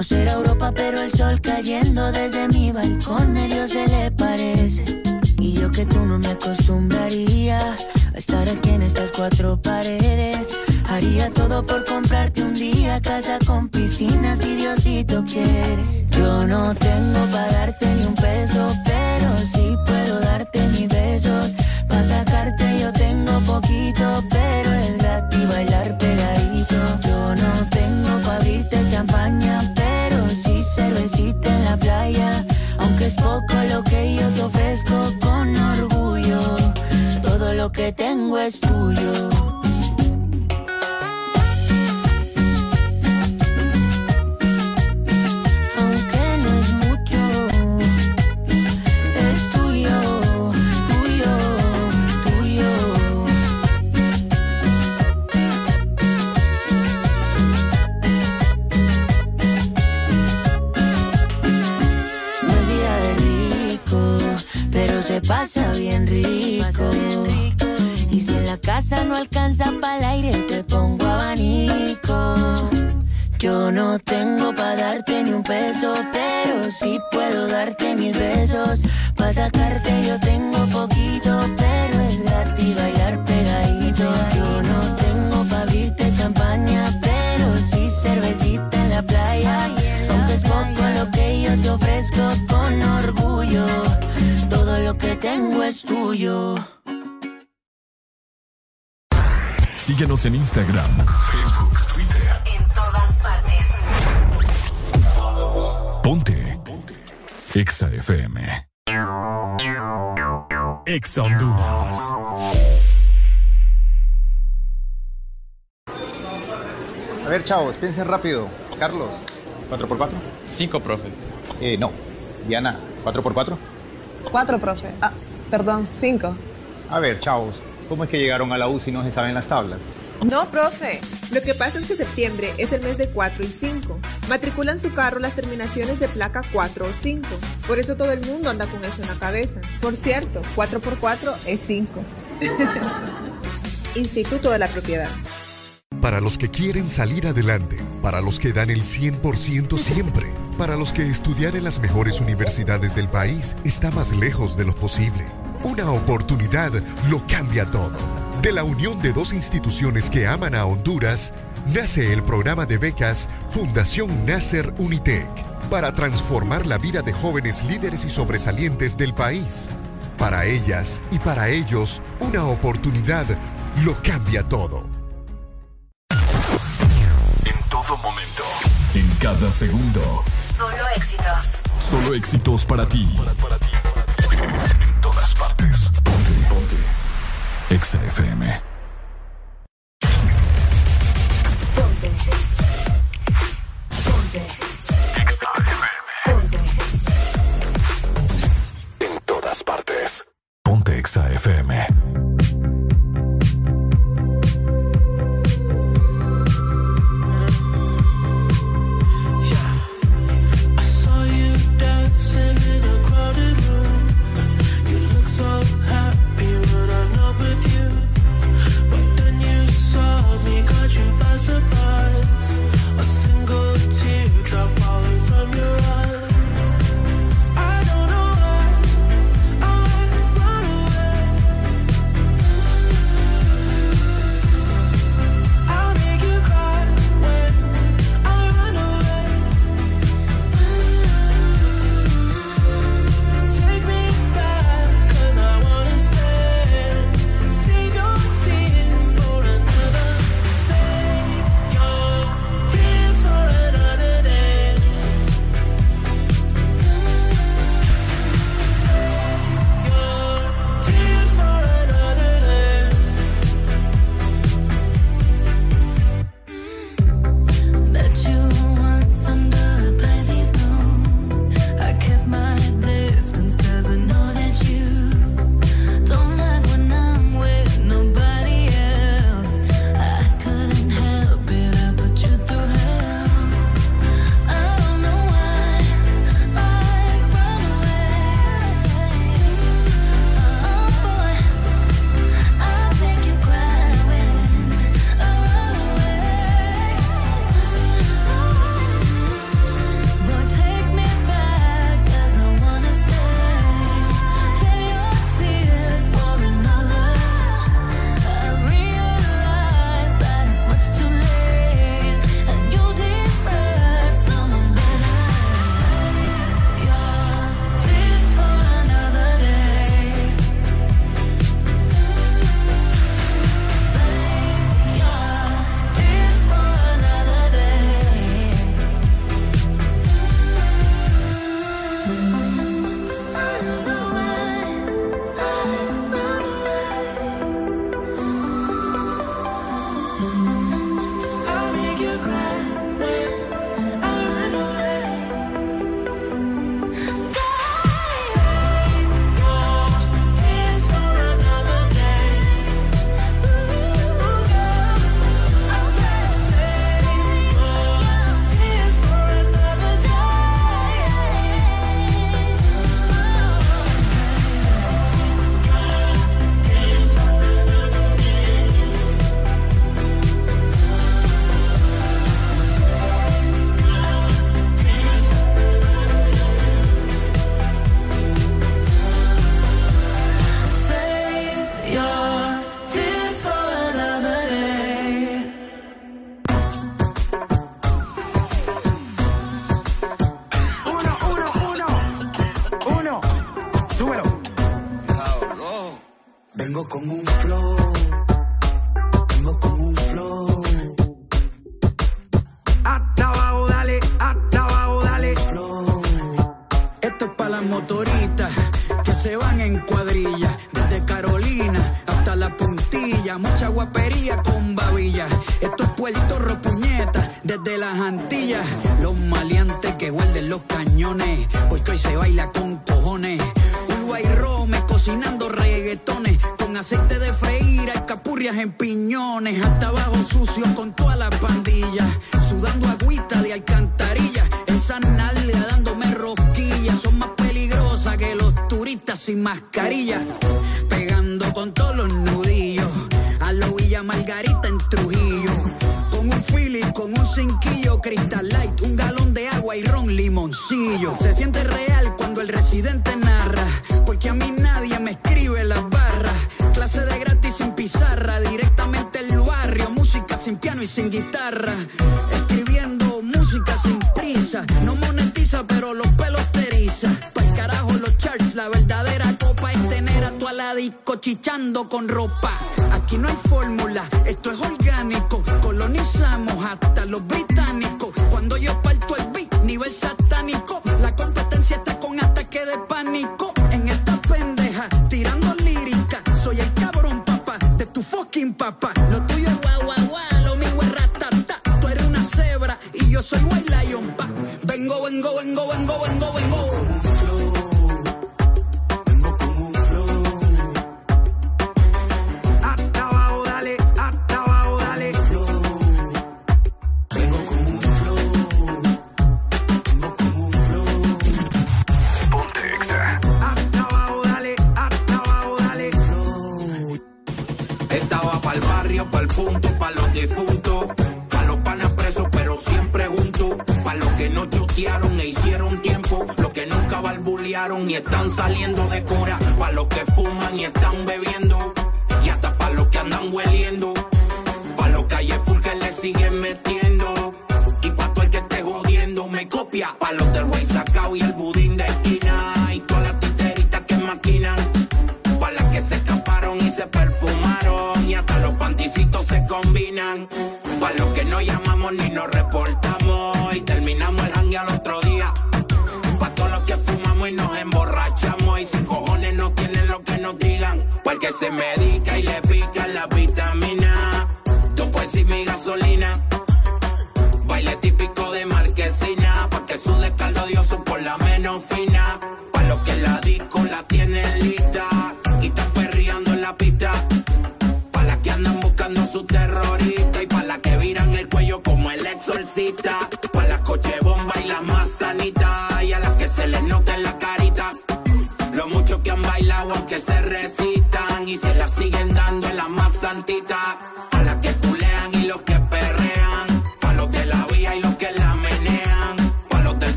No será Europa, pero el sol cayendo desde mi balcón medio se le parece. Y yo que tú no me acostumbraría a estar aquí en estas cuatro paredes. Haría todo por comprarte un día casa con piscina si Diosito quiere. Yo no tengo para darte ni un peso, pero es tuyo. Casa no alcanza para el aire, te pongo abanico. Yo no tengo para darte ni un peso, pero sí puedo darte mis besos. Para sacarte yo tengo poquito, pero es gratis bailar pegadito. Yo no tengo para abrirte champaña, pero sí cervecita en la playa. Aunque es poco lo que yo te ofrezco con orgullo lo que tengo es tuyo. Síguenos en Instagram, Facebook, Twitter. En todas partes. Ponte. Ponte. Exa FM. Exa Honduras. A ver, chavos, piensen rápido. Carlos, ¿4x4? 5, profe. Eh, no. Diana, ¿4x4? Cuatro, profe. Ah, perdón, cinco. A ver, chavos, ¿cómo es que llegaron a la U si no se saben las tablas? No, profe. Lo que pasa es que septiembre es el mes de 4 y 5. Matriculan su carro las terminaciones de placa 4 o 5. Por eso todo el mundo anda con eso en la cabeza. Por cierto, 4 por 4 es 5. Instituto de la Propiedad. Para los que quieren salir adelante, para los que dan el 100% siempre para los que estudiar en las mejores universidades del país está más lejos de lo posible. Una oportunidad lo cambia todo. De la unión de dos instituciones que aman a Honduras, nace el programa de becas Fundación Nasser Unitec para transformar la vida de jóvenes líderes y sobresalientes del país. Para ellas y para ellos, una oportunidad lo cambia todo. En todo momento, en cada segundo. Solo éxitos. Solo éxitos para ti. En todas partes. Ponte, ponte. Exa FM. Ponte. Ponte. Exa FM. Ponte. En todas partes. Ponte Exa FM.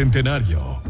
Bicentenario.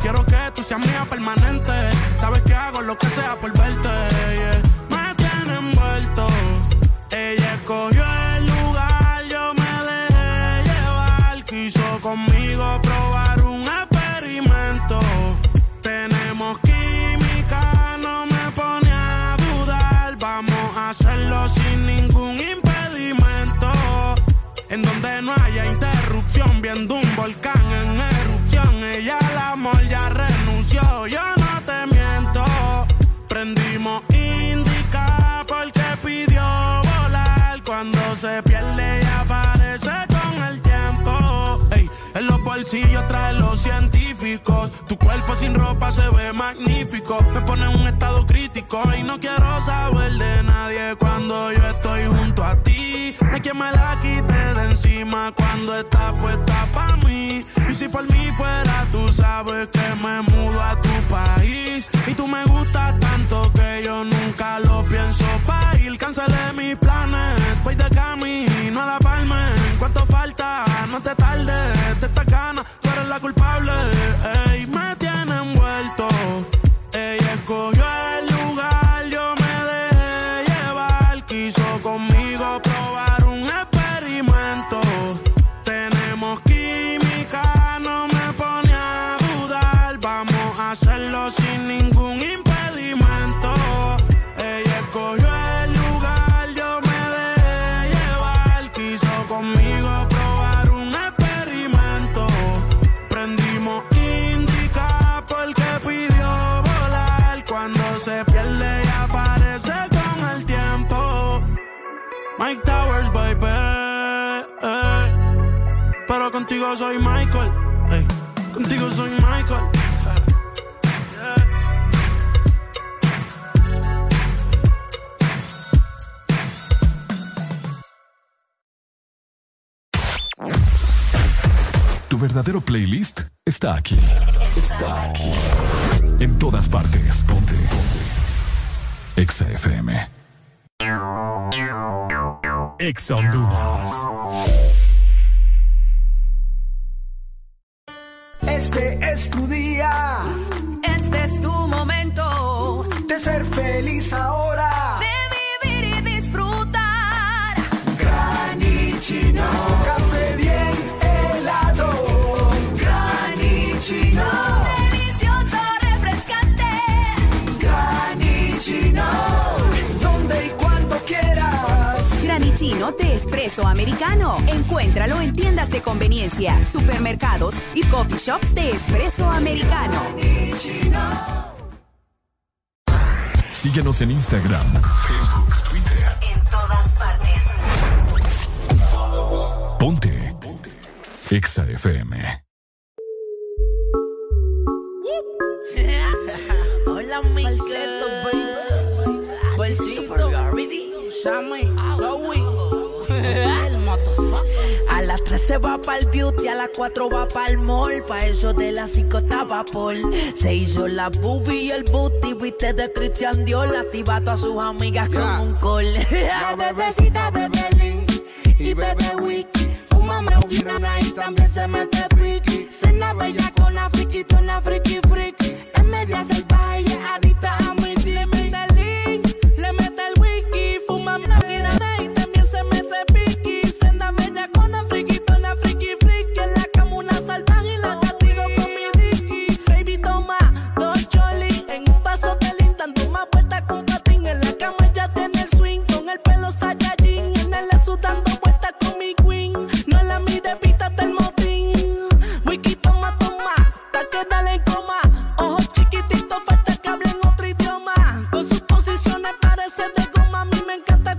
Quiero que tú seas mía permanente. Sabes que hago lo que sea por verte. Me tiene envuelto. Ella escogió el lugar, yo me dejé llevar. Quiso conmigo probar un experimento. Tenemos química, no me pone a dudar. Vamos a hacerlo sin ningún impedimento. En donde no haya interrupción, viendo un volcán yo no te miento. Prendimos indica porque pidió volar. Cuando se pierde y aparece con el tiempo. Ey, en los bolsillos trae los científicos. Tu cuerpo sin ropa se ve magnífico. Me pone en un estado crítico y no quiero saber de nadie cuando yo estoy junto a ti. No hay quien me la quite de encima cuando está puesta para mí. Y si por mí fuera, tú sabes que me mudo a tu país. Y tú me gustas tanto que yo nunca lo pienso pa' ir. Cancelé mis planes, voy de camino a la palma. ¿Cuánto falta? No te tardes, de esta gana, tú eres la culpable. Contigo soy Michael. Contigo soy Michael. Tu verdadero playlist está aquí. Está aquí. En todas partes. Ponte. Ponte. Exa FM. Exa Honduras. de espresso americano. Encuéntralo en tiendas de conveniencia, supermercados y coffee shops de espresso americano. Síguenos en Instagram, Facebook, Twitter. En todas partes. Ponte. Ponte. Exa FM. Hola, mi Bolsito, baby. Bolsito. Summer. se va pa'l beauty, a las 4 va pa'l mall. Pa' eso de las 5 estaba Paul Se hizo la boobie y el booty, viste de Cristian Dior. Activado a sus amigas yeah. con un call. La bebecita bebe link y bebe wiki. Fúmame un guirana y también se mete piqui. Cena bella con la friki, friki, friki. Es media salvaje y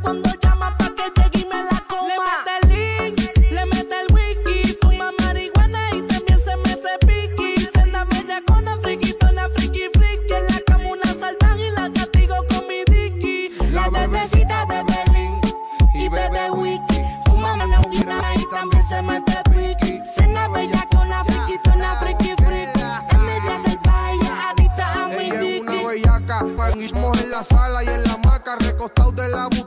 cuando llama pa' que llegue y la coma. Le mete el link, le mete el wiki, fuma marihuana y también se mete piqui. Senda bella con la friquitona, friki, friki. En la cama una salvaje y la castigo con mi dicky. La bebecita bebe link y bebe wiki. Fuma marihuana y también se mete piqui. Senda bella con la friquitona, friki, friki. Es media salvaje, adicta a mi dicky. Ella es una bellaca, en la sala y en la maca, recostado de la buca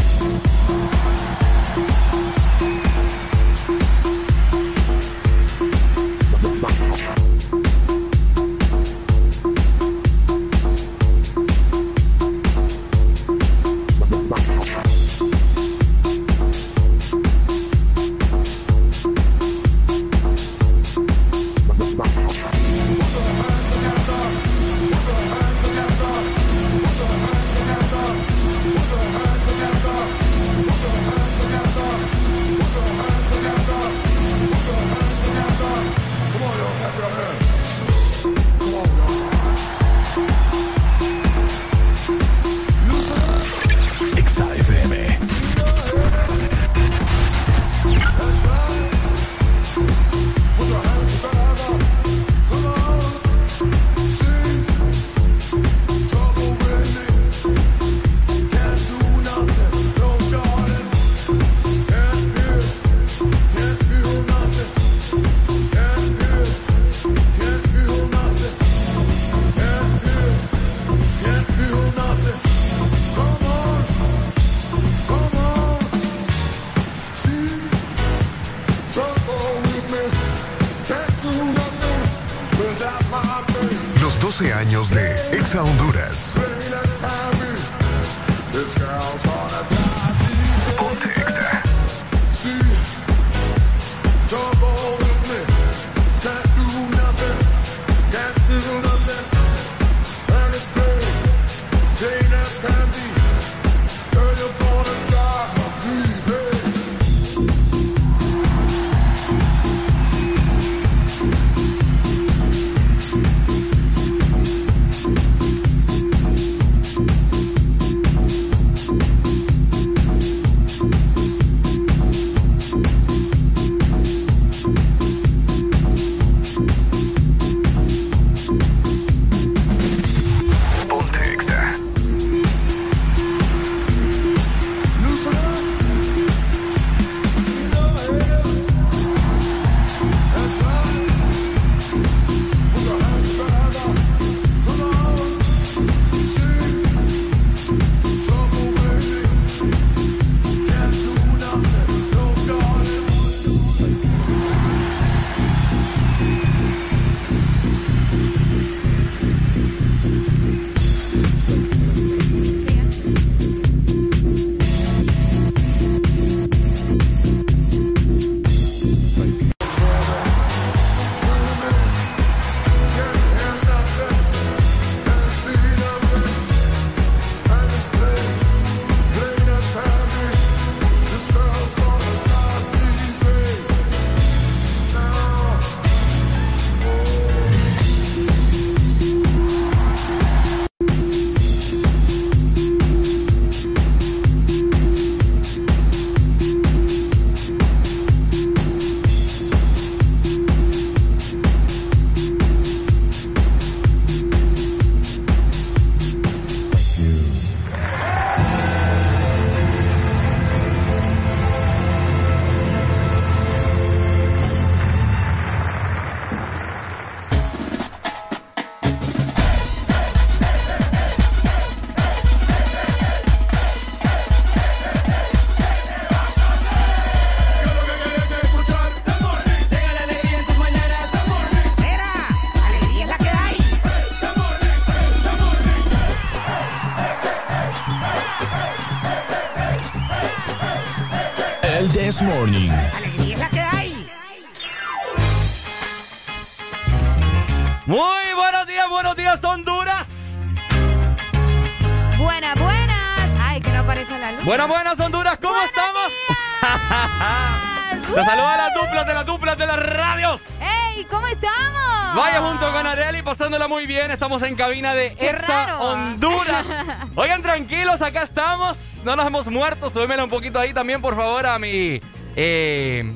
Cabina de Exa raro. Honduras. Oigan, tranquilos, acá estamos. No nos hemos muerto. Súbemela un poquito ahí también, por favor, a mi. Eh,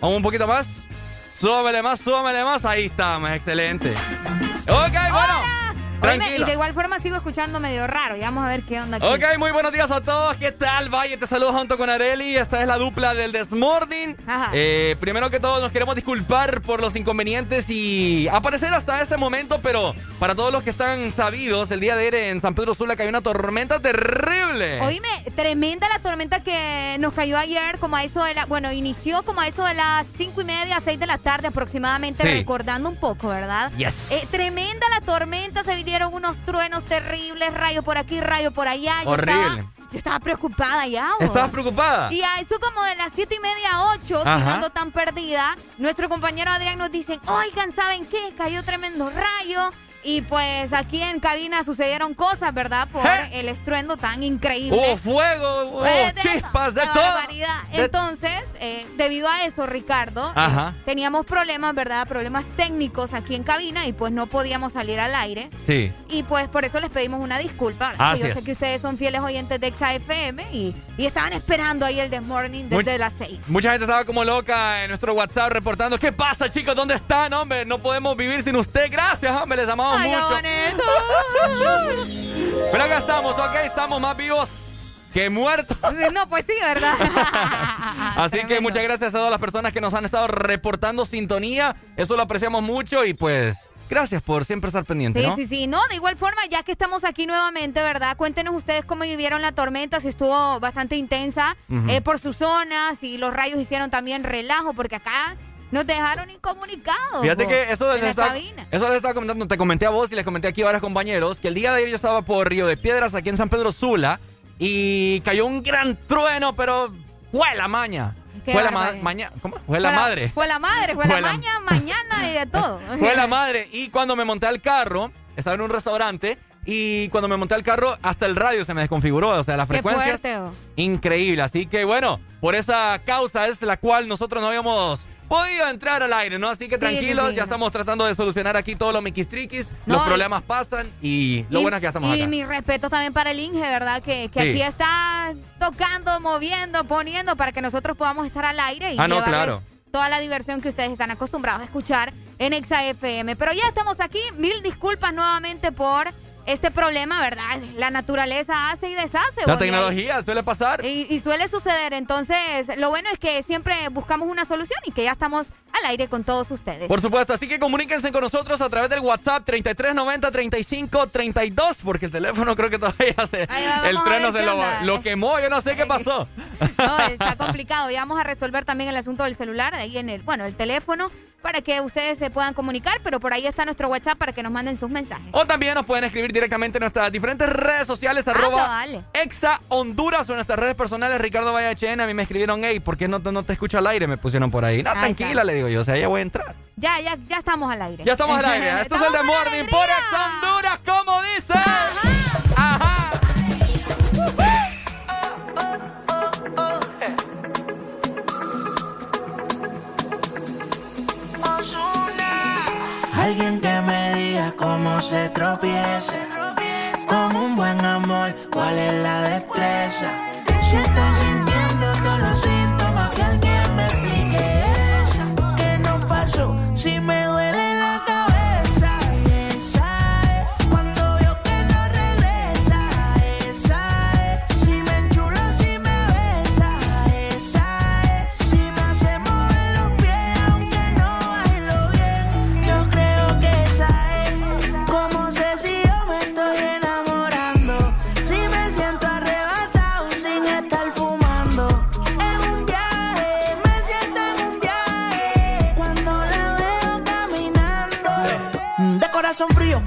un poquito más. Súbamele más, más. Ahí estamos, excelente. Ok, bueno. Oíme, y de igual forma sigo escuchando medio raro. Ya vamos a ver qué onda aquí. Ok, muy buenos días a todos. ¿Qué tal? Valle, te saludo junto con Areli. Esta es la dupla del Desmording. Eh, primero que todo, nos queremos disculpar por los inconvenientes y aparecer hasta este momento, pero para todos los que están sabidos, el día de ayer en San Pedro Sula cayó una tormenta terrible. Oíme, tremenda la tormenta que nos cayó ayer, como a eso de la. Bueno, inició como a eso de las cinco y media, seis de la tarde aproximadamente, Sí. recordando un poco, ¿verdad? Yes. Eh, tremenda la tormenta, se vinieron unos truenos terribles, rayo por aquí, rayo por allá. Horrible. Yo estaba preocupada ya. ¿o? ¿Estabas preocupada? Y a eso como de las siete y media, ocho, Ajá. siendo tan perdida, nuestro compañero Adrián nos dice, oigan, ¿saben qué? Cayó tremendo rayo. Y pues aquí en cabina sucedieron cosas, ¿verdad? Por ¿Eh? el estruendo tan increíble. Hubo fuego, hubo Pues, de- chispas, de qué todo. barbaridad. De- Entonces, eh, debido a eso, Ricardo, Ajá. eh, teníamos problemas, ¿verdad? Problemas técnicos aquí en cabina y pues no podíamos salir al aire. Sí. Y pues por eso les pedimos una disculpa. Así yo es. sé que ustedes son fieles oyentes de Exa FM y, y estaban esperando ahí el Desmorning desde Muy- las 6. Mucha gente estaba como loca en nuestro WhatsApp reportando. ¿Qué pasa, chicos? ¿Dónde están, hombre? No podemos vivir sin usted. Gracias, hombre. Les amamos Mucho. Pero acá estamos, ok. Estamos más vivos que muertos. No, pues sí, ¿verdad? Así que muchas gracias a todas las personas que nos han estado reportando sintonía. Eso lo apreciamos mucho y pues gracias por siempre estar pendiente, Sí, ¿no? sí, sí. No, de igual forma, ya que estamos aquí nuevamente, ¿verdad? Cuéntenos ustedes cómo vivieron la tormenta, si estuvo bastante intensa eh, por sus zonas, si los rayos hicieron también relajo, porque acá nos dejaron incomunicados. Fíjate que eso les cabina. eso les estaba comentando, te comenté a vos y les comenté aquí a varios compañeros, que el día de ayer yo estaba por Río de Piedras, aquí en San Pedro Sula, y cayó un gran trueno, pero fue la maña. Fue la ma- maña- ¿cómo? Fue la madre. Fue la madre, fue, Fue la la- maña, mañana y de todo. Fue la madre. Y cuando me monté al carro, estaba en un restaurante, y cuando me monté al carro, hasta el radio se me desconfiguró, o sea, la frecuencia. Increíble. Así que bueno, por esa causa es la cual nosotros no habíamos podido entrar al aire, ¿no? Así que tranquilos, sí, sí. ya estamos tratando de solucionar aquí todos los miquistriquis. No, los y- problemas pasan y lo Y- bueno es que ya estamos y acá. mi respeto también para el Inge, ¿verdad? Que, que Sí. aquí está tocando, moviendo, poniendo para que nosotros podamos estar al aire y Ah, no, claro. toda la diversión que ustedes están acostumbrados a escuchar en Exa FM. Pero ya estamos aquí. Mil disculpas nuevamente por este problema, ¿verdad? La naturaleza hace y deshace. La tecnología suele pasar. Y, y suele suceder. Entonces, lo bueno es que siempre buscamos una solución y que ya estamos al aire con todos ustedes. Por supuesto, así que comuníquense con nosotros a través del WhatsApp 3390-3532, porque el teléfono creo que todavía se. Va, el tren se lo, lo quemó, yo no sé qué pasó. No, está complicado. Ya vamos a resolver también el asunto del celular, ahí en el, bueno, el teléfono, para que ustedes se puedan comunicar, pero por ahí está nuestro WhatsApp para que nos manden sus mensajes. O también nos pueden escribir directamente en nuestras diferentes redes sociales, arroba Ah, vale. Exa Honduras o en nuestras redes personales, Ricardo Vallachén. A mí me escribieron, hey, ¿por qué no, te- no te escucho al aire? Me pusieron por ahí. No, Ahí tranquila, está. le digo yo, o sea, ya voy a entrar. Ya, ya, ya estamos al aire. Ya estamos al aire. Esto es el de Morning por. Exa Honduras, como dice. Ajá. Alguien que me diga cómo se tropieza. Con un buen amor, cuál es la destreza. son fríos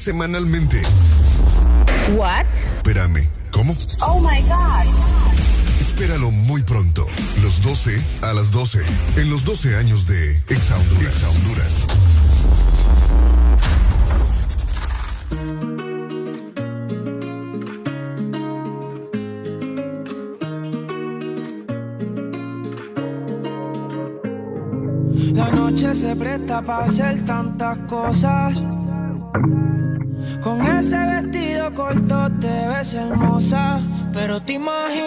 semanalmente. What? Espérame, ¿cómo? Oh my God. Espéralo muy pronto, los 12 a las 12, en los 12 años de Exa Honduras. Ex Honduras. La noche se presta para hacer tantas cosas. Pero te imaginas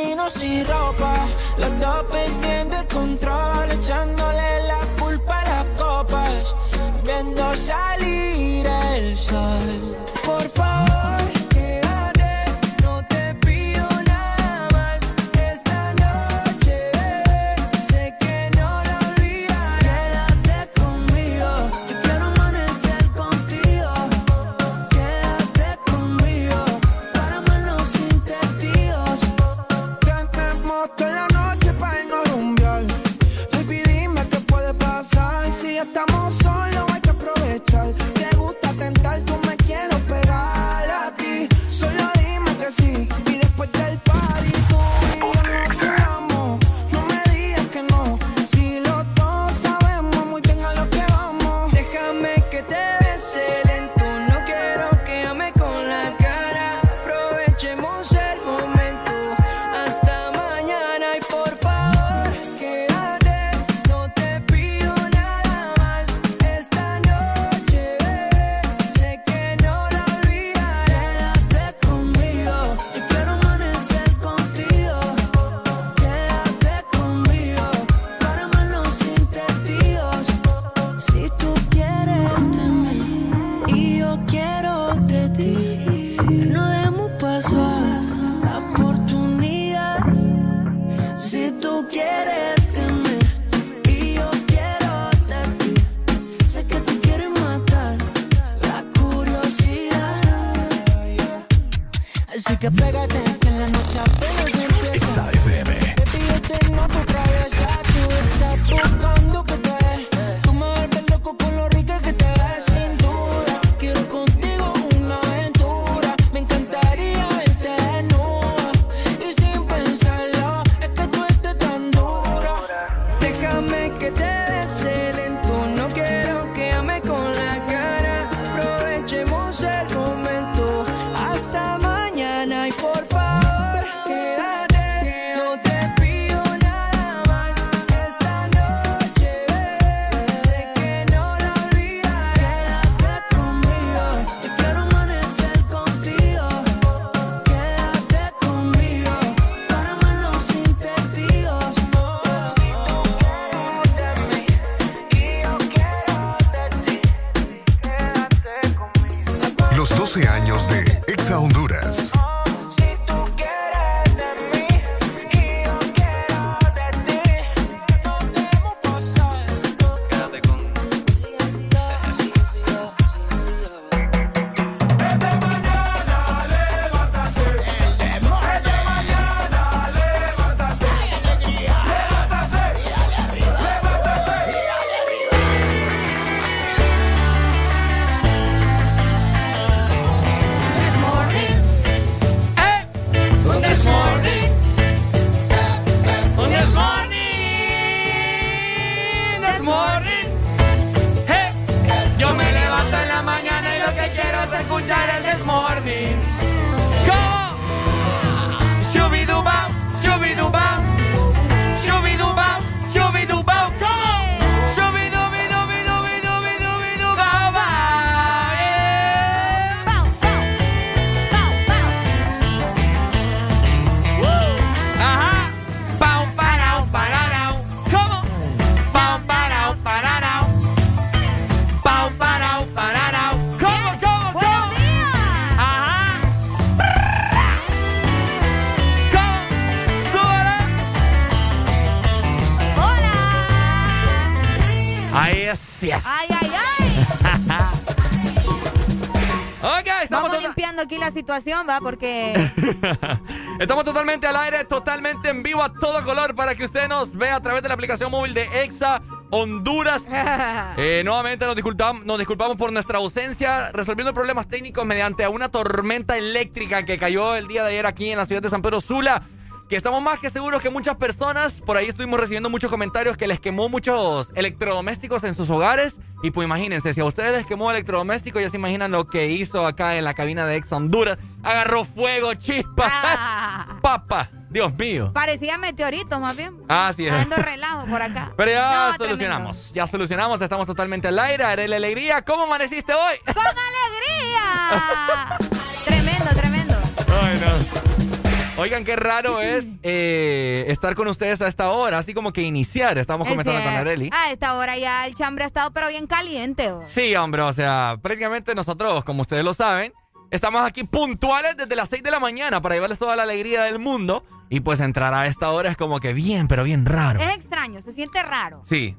limpiando aquí la situación, va, porque... Estamos totalmente al aire, totalmente en vivo a todo color para que usted nos vea a través de la aplicación móvil de EXA Honduras. Eh, nuevamente nos disculpamos, nos disculpamos por nuestra ausencia, resolviendo problemas técnicos mediante una tormenta eléctrica que cayó el día de ayer aquí en la ciudad de San Pedro Sula. Que estamos más que seguros que muchas personas, por ahí estuvimos recibiendo muchos comentarios que les quemó muchos electrodomésticos en sus hogares. Y pues imagínense, si a ustedes les quemó electrodoméstico, ya se imaginan lo que hizo acá en la cabina de Ex Honduras. Agarró fuego, chispa, Ah. papa, Dios mío. parecía meteorito más bien. Así es. Dando relajo por acá. Pero ya No, solucionamos, ya solucionamos, estamos totalmente al aire. Haré la alegría. ¿Cómo amaneciste hoy? ¡Con alegría! tremendo, tremendo. Ay, no. Oigan, qué raro es eh, estar con ustedes a esta hora, así como que iniciar. Estamos Es comenzando con. Areli. A esta hora ya el chambre ha estado pero bien caliente. oh. Sí, hombre, o sea, prácticamente nosotros, como ustedes lo saben, estamos aquí puntuales desde las 6 de la mañana para llevarles toda la alegría del mundo. Y pues entrar a esta hora es como que bien, pero bien raro. Es extraño, se siente raro. Sí.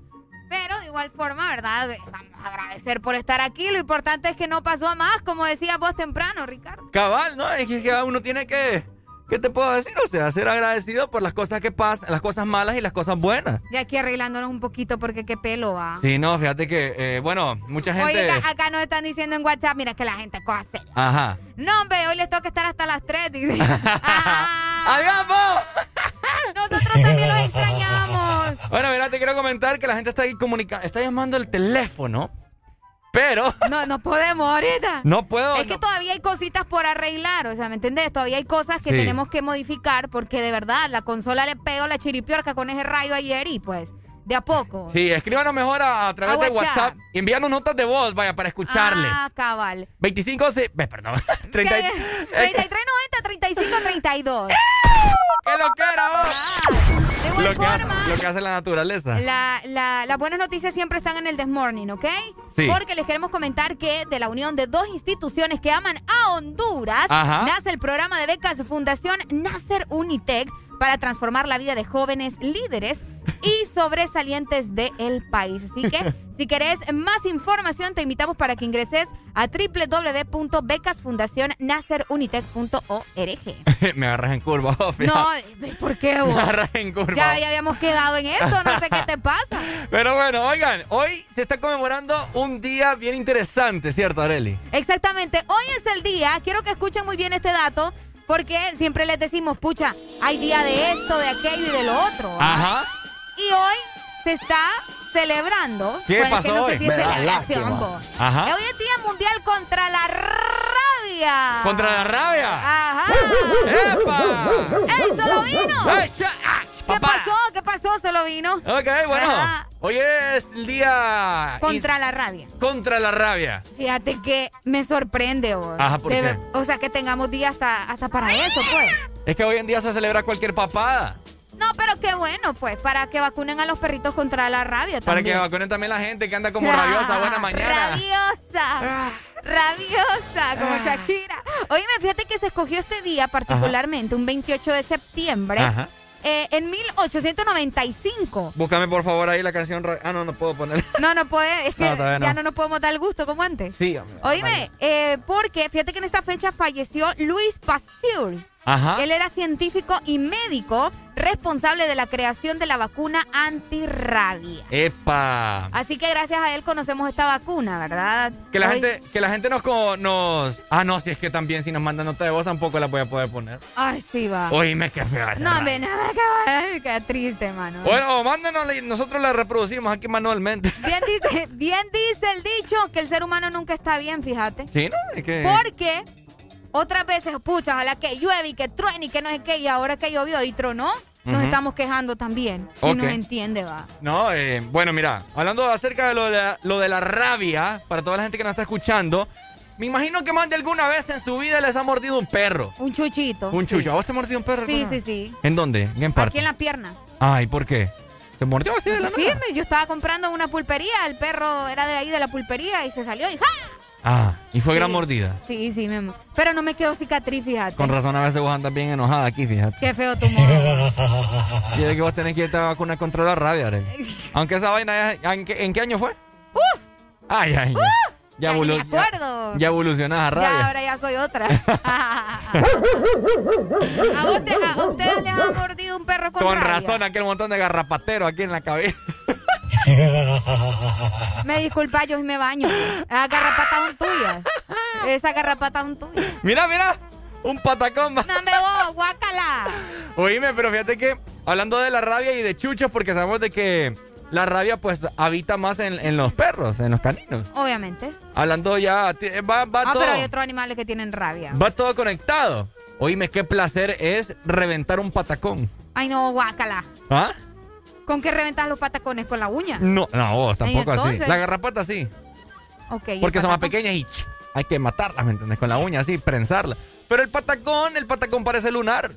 Pero de igual forma, ¿verdad? Vamos a agradecer por estar aquí. Lo importante es que no pasó a más, como decías vos temprano, Ricardo. Cabal, ¿no? Es que uno tiene que... ¿Qué te puedo decir? O sea, ser agradecido por las cosas que pasan, las cosas malas y las cosas buenas. De aquí arreglándonos un poquito porque qué pelo va. Sí, no, fíjate que, eh, bueno, mucha gente... Oye, acá, acá nos están diciendo en WhatsApp, mira que la gente cosa seria. Ajá. No, hombre, hoy les toca estar hasta las 3, dice. ¡Adiós, Nosotros también los extrañamos. Bueno, mira, te quiero comentar que la gente está ahí comunicando, está llamando el teléfono, pero No, no podemos ahorita. no puedo... Es que todavía hay cositas por arreglar, o sea, ¿me entendés? Todavía hay cosas que Sí. tenemos que modificar porque de verdad la consola le pegó la chiripiorca con ese rayo ayer y pues, de a poco. Sí, escríbanos mejor a, a través A de WhatsApp. WhatsApp y envíanos notas de voz, vaya, para escucharles. Ah, cabal. 25, se- ve, perdón, 30... ¿Qué? 3390 3532. ¡Qué lo que era vos! Igual Lo que, hace, forma, lo que hace la naturaleza. La, la- las buenas noticias siempre están en el This Morning, ¿ok? Sí. Porque les queremos comentar que de la unión de dos instituciones que aman a Honduras, Ajá. nace el programa de becas Fundación Nacer Unitec para transformar la vida de jóvenes líderes y sobresalientes del país. Así que, si querés más información, te invitamos para que ingreses a www.becasfundacionnacerunitec.org. Me agarras en curva, fíjate. No, ¿por qué vos? Me agarras en curva. Ya, ya habíamos quedado en eso, no sé qué te pasa. Pero bueno, oigan, hoy se está conmemorando un día bien interesante, ¿cierto, Areli? Exactamente, hoy es el día, quiero que escuchen muy bien este dato, porque siempre les decimos, pucha, hay día de esto, de aquello y de lo otro. ¿ah? Ajá. Y hoy se está celebrando. ¿Qué bueno, es pasó que no hoy? sé si es Me da celebración. Ajá. Hoy es Día Mundial contra la Rabia. ¿Contra la rabia? Ajá. ¡Epa! ¡Ey, solo vino! ¡Ey, sha- ah, ¿Qué papá! pasó? ¿Qué pasó? Solo vino. Ok, bueno. Ajá. Hoy es el día... Contra la rabia. Contra la rabia. Fíjate que me sorprende, vos. Ajá, ¿por De qué? O sea, que tengamos día hasta, hasta para eso, pues. Es que hoy en día se celebra cualquier papada. No, pero qué bueno, pues, para que vacunen a los perritos contra la rabia Para que también. vacunen también la gente que anda como rabiosa. Buena mañana. Rabiosa. Rabiosa, como Shakira. Oye, fíjate que se escogió este día particularmente, un 28 de septiembre, Ajá. Eh, en 1895. Búscame por favor ahí la canción. Ah, no, no puedo poner. No, no puede, es que No, no. ya no nos podemos dar el gusto como antes. Sí, hombre. Oíme, eh, porque fíjate que en esta fecha falleció Louis Pasteur. Ajá. Él era científico y médico responsable de la creación de la vacuna antirrabia. ¡Epa! Así que gracias a él conocemos esta vacuna, ¿verdad? Que la Hoy- gente, que la gente nos, nos. Ah, no, si es que también si nos manda nota de voz tampoco la voy a poder poner. Ay, sí va. Oíme, qué fea No, radio. ven, qué, qué triste, mano. Bueno, mándanos y nosotros la reproducimos aquí manualmente. Bien dice, bien dice el dicho que el ser humano nunca está bien, fíjate. Sí, ¿no? Es que. Porque otras veces, pucha, ojalá que llueve y que truene y que no sé qué, y ahora que llovió y tronó, nos estamos quejando también. Y no entiende, va. No, eh, bueno, mira, hablando acerca de lo de, la, lo de la rabia, para toda la gente que nos está escuchando, me imagino que más de alguna vez en su vida les ha mordido un perro. Un chuchito. Un chucho. ¿A vos te mordió un perro? Sí, sí, sí. ¿En dónde? ¿En parte? Aquí en la pierna. Ay, ¿por qué? ¿Te mordió así de la Sí, nada? yo estaba comprando una pulpería, el perro era de ahí de la pulpería y se salió y ¡ja! Ah, y fue gran mordida. Sí, sí, me, pero no me quedó cicatriz, fíjate. Con razón a veces vos andas bien enojada aquí, fíjate. Qué feo tu modo. Y es que vos tenés que irte a vacunar contra la rabia, Arely. Aunque esa vaina, ¿en qué, en qué año fue? ¡Uf! Ay, ay, ay. Ya, Ya evolu- ya evolucionás a rabia. Ya, ahora ya soy otra. ¿A, usted- a ustedes les ha mordido un perro con, Con rabia? razón, aquel montón de garrapatero aquí en la cabeza. Me disculpa, yo me baño. Esas garrapatas son tuyas. Esas garrapatas son tuyas. Mira, mira, un patacón. No me voy, guácala. Oíme, pero fíjate que hablando de la rabia y de chuchos, porque sabemos de que la rabia pues habita más en, en los perros, en los caninos. Obviamente. Hablando ya, va, va Ah, todo. pero hay otros animales que tienen rabia. Va todo conectado. Oíme, qué placer es reventar un patacón. Ay, no, guácala. ¿Ah? ¿Con qué reventas los patacones? ¿Con la uña? No, no, vos tampoco así. La garrapata sí. Ok. ¿y el Porque son más pequeñas y ch, hay que matarlas, ¿me entiendes? Con la uña así, prensarla. Pero el patacón, el patacón parece lunar.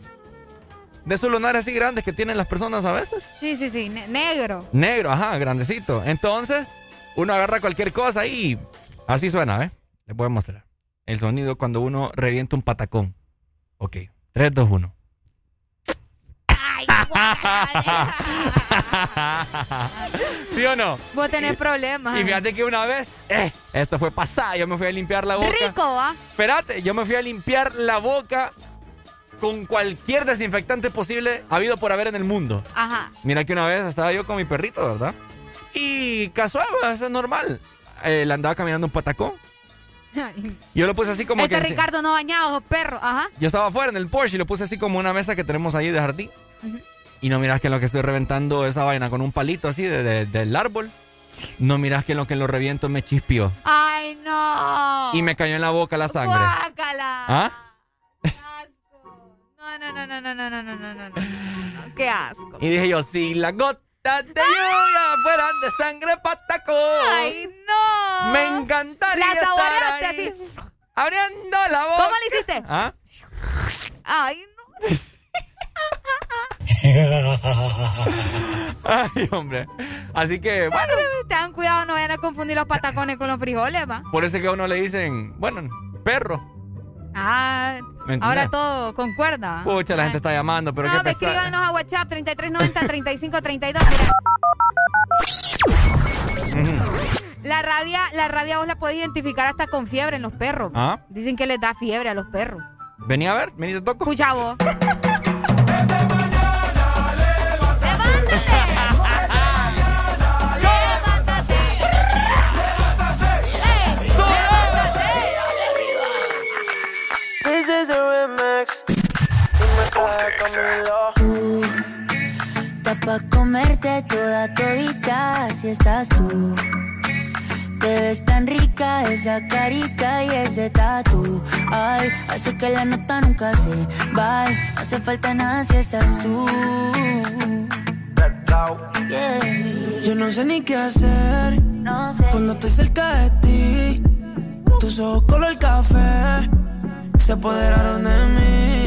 De esos lunares así grandes que tienen las personas a veces. Sí, sí, sí. ne- negro. Negro, ajá, grandecito. Entonces, uno agarra cualquier cosa y así suena, ¿ves? Les voy a mostrar. El sonido cuando uno revienta un patacón. Ok, 3, 2, 1. ¿Sí o no? Vos tenés problemas. Y fíjate que una vez, eh, esto fue pasada, yo me fui a limpiar la boca. Rico, ¿ah? Espérate, yo me fui a limpiar la boca con cualquier desinfectante posible habido por haber en el mundo. Ajá. Mira que una vez estaba yo con mi perrito, ¿verdad? Y casual, eso es normal. Eh, le andaba caminando un patacón. Yo lo puse así como este que... Ricardo no bañado, esos perros. Ajá. Yo estaba afuera en el Porsche y lo puse así como una mesa que tenemos ahí de jardín. Y no miras que en lo que estoy reventando esa vaina con un palito así de- de- del árbol. No miras que en lo que lo reviento me chispió. Ay, no. Y me cayó en la boca la sangre. Guácala. ¿Ah? No, no, no, no, no, no, no, no, no, no, no, no. Qué asco. Y dije yo, si las gotas de lluvia fueran de sangre patacón. Ay, no. Me encantaría La estar ahí, así. abriendo la boca. ¿Cómo le hiciste? ¿Ah? Ay, no. Ay, hombre. Así que, bueno, Tengan cuidado, no vayan a confundir los patacones con los frijoles, va. por eso es que a uno le dicen, bueno, perro. Ah, ahora todo concuerda. Pucha, la gente está llamando, pero no, qué pesar. escríbanos a WhatsApp 3390-3532. Mira, la rabia, la rabia vos la podés identificar hasta con fiebre en los perros. ¿Ah? Dicen que les da fiebre a los perros. Vení a ver, vení te toco. Escucha vos. Tú, está pa' comerte toda todita si estás tú. Te ves tan rica esa carita y ese tatu. Ay, hace que la nota nunca se va. No hace falta nada si estás tú. Yeah. Yo no sé ni qué hacer No sé. cuando estoy cerca de ti. Tus ojos color café se apoderaron de mí.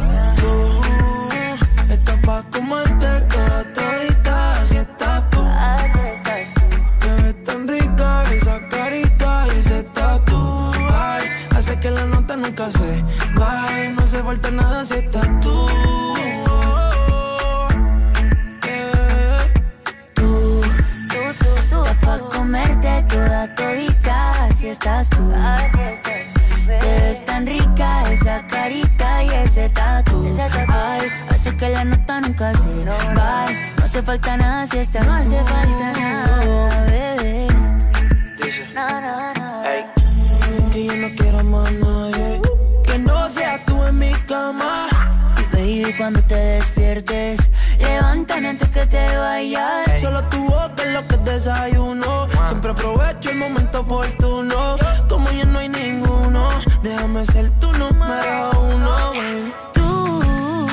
Nunca se. No hace falta nada si estás tú. Tú, está pa' comerte toda todita, así estás tú. Te ves tan rica esa carita y ese tatu. Ay, hace que la nota nunca se va. No hace falta nada si estás No hace falta nada, cuando te despiertes, levanta levantan antes que te vayas. Solo tu boca es lo que desayuno. Siempre aprovecho el momento oportuno. Como ya no hay ninguno, déjame ser tu número uno, baby. Tú,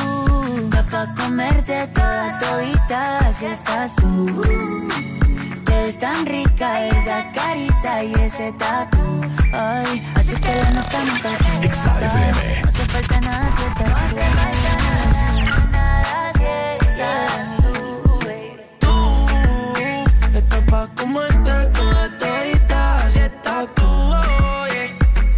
pa' comerte toda todita si estás tú. Te ves tan rica esa carita y ese tatu. Ay, así que la nota nunca se XAFM. No hace falta nada si estás tú. No hace falta nada, nada si estás tú, baby. Tú estás pa' comerte toda todita si estás tú, oye.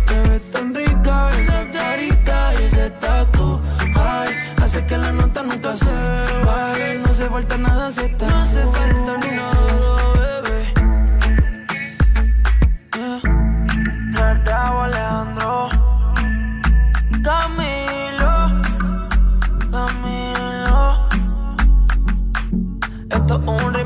Te ves tan rica esa carita y ese tatu. Ay, hace que la nota nunca se baje. No hace falta nada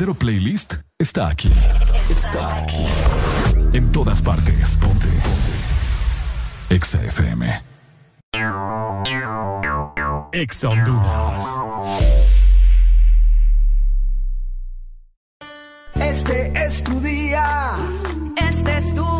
verdadero playlist está aquí. Está aquí. En todas partes. Ponte. Ponte. Exa FM. Exa. Este es tu día Este es tu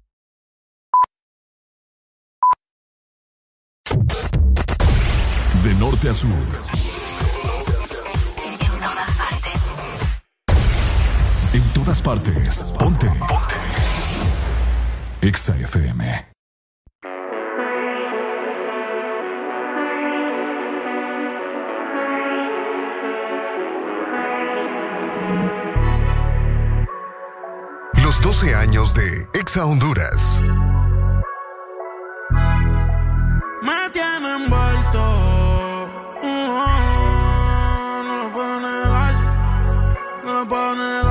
Norte a sur. En todas partes. Ponte. Ponte. Exa FM. Los 12 años de Exa Honduras. No lo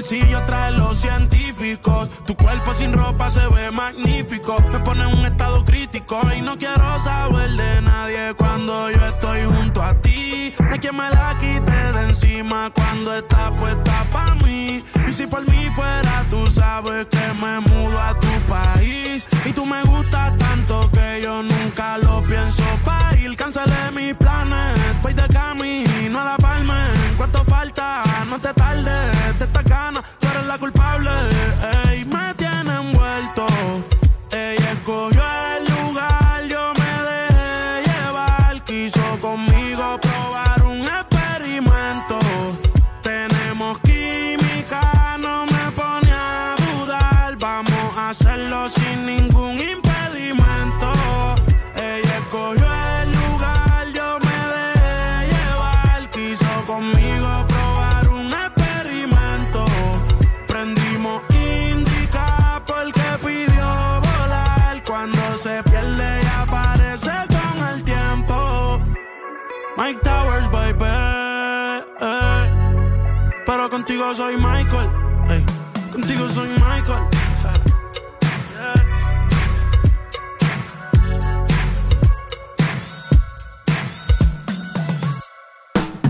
bolsillos trae los científicos. Tu cuerpo sin ropa se ve magnífico. Me pone en un estado crítico y no quiero saber de nadie cuando yo estoy junto a ti. No hay me la quite de encima cuando está puesta para mí. Y si por mí fuera, tú sabes que me mudo a tu país. Y tú me gustas tanto que yo nunca lo pienso pa' No te tardes, de esta gana, tú eres la culpable. Ey, contigo soy Michael. ey. Contigo soy Michael.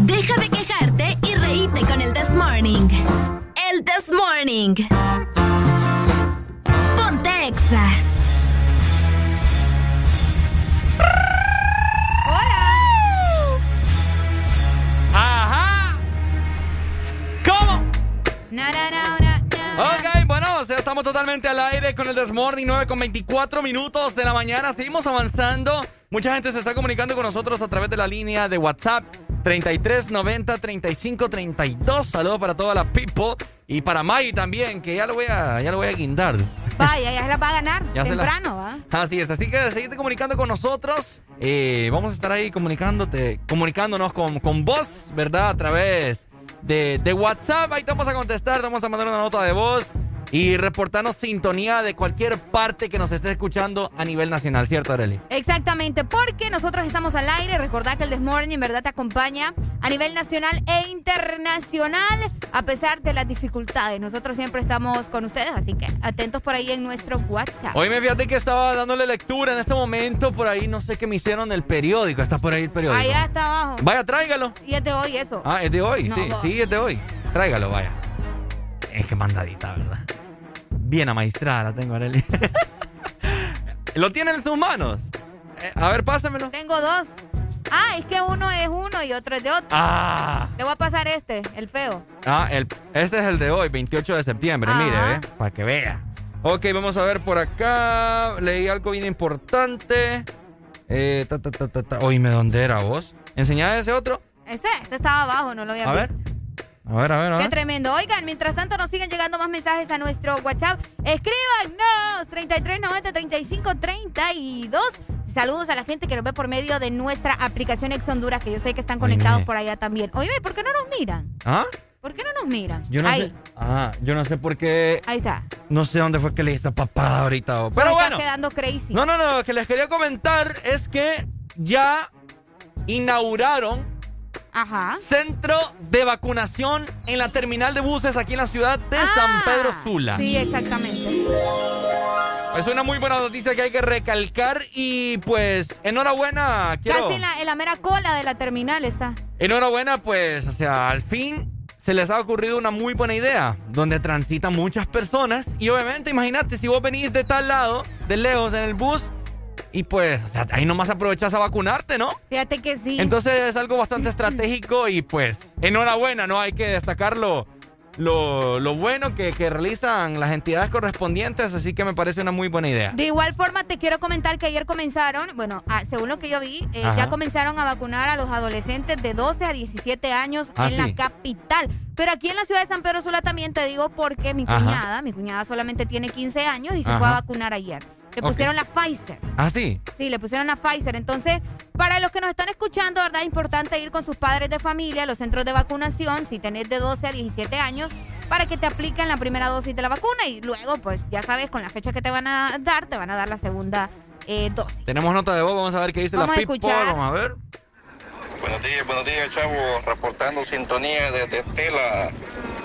Deja de quejarte y reíte con el This Morning. El This Morning. Ponte Exa. Na, na, na. Ok, bueno, o sea, estamos totalmente al aire con el Desmorning, 9 con 24 minutos de la mañana. Seguimos avanzando. Mucha gente se está comunicando con nosotros a través de la línea de WhatsApp 33 90 35 32. Saludos para toda la people y para Maggie también, que ya lo voy a, ya lo voy a guindar. Vaya, ya se la va a ganar. Ya se la- temprano, ¿va? Así es, así que seguite comunicando con nosotros. Eh, vamos a estar ahí comunicándote, comunicándonos con, con vos, ¿verdad? A través de, de WhatsApp. Ahí te vamos a contestar, te vamos a mandar una nota de voz y reportarnos sintonía de cualquier parte que nos esté escuchando a nivel nacional, ¿cierto, Arely? Exactamente, porque nosotros estamos al aire. Recordad que el Desmorning en verdad te acompaña a nivel nacional e internacional, a pesar de las dificultades. Nosotros siempre estamos con ustedes, así que atentos por ahí en nuestro WhatsApp. Hoy me fíjate que estaba dándole lectura en este momento, por ahí no sé qué me hicieron el periódico, está por ahí el periódico. Allá está abajo. Vaya, tráigalo. Y es de hoy eso. Ah, es de hoy, No, sí, sí, es de hoy. Tráigalo, vaya. Es que mandadita, ¿verdad? Bien amaestrada la tengo, Arely. ¿Lo tiene en sus manos? Eh, a ver, pásamelo. Tengo dos. Ah, es que uno es uno y otro es de otro. Ah, Le voy a pasar este, el feo. ah el, este es el de hoy, 28 de septiembre, Ajá. mire, ¿eh? Para que vea. Ok, vamos a ver por acá. Leí algo bien importante. Eh, ta, ta, ta, ta, ta. Oíme, ¿dónde era vos? ¿Enseñá ese otro? Este, este estaba abajo, no lo había A visto. A ver, a ver, a Qué ver. tremendo. Oigan, mientras tanto nos siguen llegando más mensajes a nuestro WhatsApp. Escríbanos 3390 3532. Saludos a la gente que nos ve por medio de nuestra aplicación Ex Honduras, que yo sé que están conectados por allá también. Oye, ¿por qué no nos miran? ¿Ah? ¿Por qué no nos miran? Yo no Ahí, sé. Ah, yo no sé por qué. ahí está. No sé dónde fue que le esta papada ahorita. Pero Nos bueno. Está quedando crazy. No, no, no. Lo que les quería comentar es que ya inauguraron Ajá. centro de vacunación en la terminal de buses aquí en la ciudad de San Pedro Sula. Ah, Sí, exactamente. Es una muy buena noticia que hay que recalcar y pues enhorabuena. Quiero, Casi en la, en la mera cola de la terminal está. Enhorabuena, pues, o sea, al fin se les ha ocurrido una muy buena idea, donde transitan muchas personas y obviamente, imagínate, si vos venís de tal lado, de lejos en el bus, y pues, o sea, ahí nomás aprovechas a vacunarte, ¿no? Fíjate que sí. Entonces es algo bastante estratégico y pues, enhorabuena, ¿no? Hay que destacarlo. Lo, lo bueno que, que realizan las entidades correspondientes, así que me parece una muy buena idea. De igual forma, te quiero comentar que ayer comenzaron, bueno, ah, según lo que yo vi, eh, ya comenzaron a vacunar a los adolescentes de 12 a 17 años Ah, en la capital. Pero aquí en la ciudad de San Pedro Sula también te digo porque mi Ajá. cuñada, mi cuñada solamente tiene 15 años y se Ajá. fue a vacunar ayer. Le pusieron la Pfizer. Ah, sí. Sí, le pusieron la Pfizer. Entonces, para los que nos están escuchando, ¿verdad? Es importante ir con sus padres de familia a los centros de vacunación. Si tenés de 12 a 17 años, para que te apliquen la primera dosis de la vacuna y luego, pues ya sabes, con la fecha que te van a dar, te van a dar la segunda eh, dosis. Tenemos nota de voz, vamos a ver qué dice Vamos a la people. escuchar. Vamos a ver. Buenos días, buenos días, chavo. Reportando sintonía desde Estela,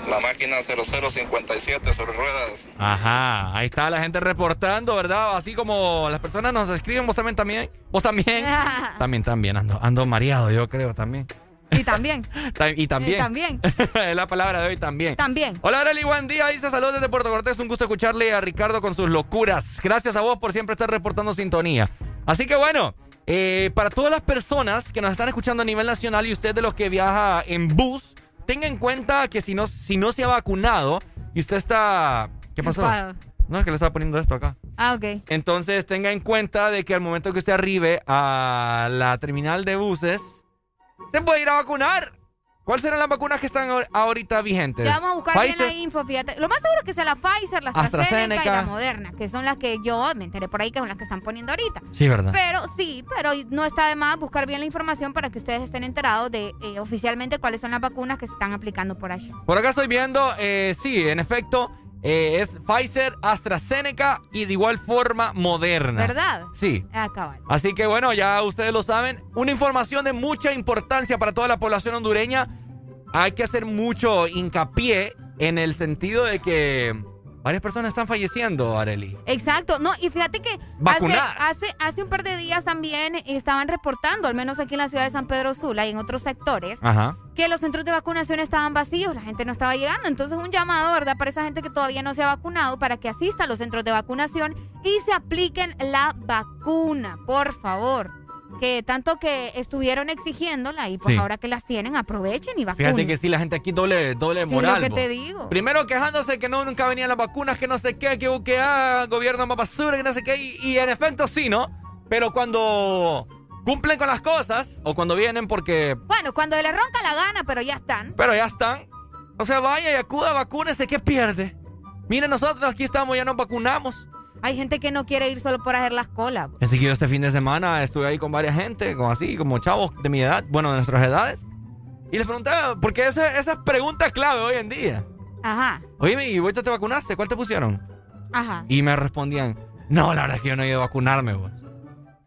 la máquina 0057 sobre ruedas. Ajá, ahí está la gente reportando, ¿verdad? Así como las personas nos escriben, vos también, también. Vos también. también, también, ando, ando mareado, yo creo, también. Y también. Ta- Y también. Y también. es la palabra de hoy también. También. Hola, Arely, buen día. Dice saludos desde Puerto Cortés. Un gusto escucharle a Ricardo con sus locuras. Gracias a vos por siempre estar reportando sintonía. Así que bueno, eh, para todas las personas que nos están escuchando a nivel nacional y usted de los que viaja en bus, tenga en cuenta que si no, si no se ha vacunado y usted está... ¿Qué pasó? Enfado. No, es que le estaba poniendo esto acá. Ah, ok. Entonces tenga en cuenta de que al momento que usted arribe a la terminal de buses, se puede ir a vacunar. ¿Cuáles serán las vacunas que están ahor- ahorita vigentes? Ya vamos a buscar bien la info, fíjate. Lo más seguro es que sea la Pfizer, la AstraZeneca, AstraZeneca. y la Moderna, que son las que yo me enteré por ahí que son las que están poniendo ahorita. Sí, ¿verdad? Pero sí, pero no está de más buscar bien la información para que ustedes estén enterados de eh, oficialmente cuáles son las vacunas que se están aplicando por allá. Por acá estoy viendo, eh, sí, en efecto, eh, es Pfizer, AstraZeneca y de igual forma Moderna. ¿Verdad? Sí. Ah, cabal. Así que bueno, ya ustedes lo saben. Una información de mucha importancia para toda la población hondureña. Hay que hacer mucho hincapié en el sentido de que varias personas están falleciendo, Areli. Exacto, no, y fíjate que hace, hace, hace un par de días también estaban reportando, al menos aquí en la ciudad de San Pedro Sula y en otros sectores, Ajá. que los centros de vacunación estaban vacíos, la gente no estaba llegando. Entonces, un llamado, ¿verdad?, para esa gente que todavía no se ha vacunado, para que asista a los centros de vacunación y se apliquen la vacuna, por favor. Que tanto que estuvieron exigiéndola y pues Sí. ahora que las tienen, aprovechen y vacunen. Fíjate que sí, la gente aquí doble, doble Sí, moral. lo que te digo. Primero quejándose que no, nunca venían las vacunas, que no sé qué, que, que ah, gobierno más basura, que no sé qué. Y, y en efecto sí, ¿no? Pero cuando cumplen con las cosas, o cuando vienen porque... Bueno, cuando le ronca la gana, pero ya están. Pero ya están. O sea, vaya y acuda, vacúnese, ¿qué pierde? Miren, nosotros aquí estamos, ya nos vacunamos. Hay gente que no quiere ir solo por hacer las colas. Así que yo este fin de semana estuve ahí con varias gente, como así, como chavos de mi edad, bueno, de nuestras edades. Y les preguntaba, porque esa, esa es pregunta clave hoy en día. Ajá, Oye, ¿y vos ya te vacunaste? ¿Cuál te pusieron? ajá. Y me respondían, no, la verdad es que yo no he ido a vacunarme, vos.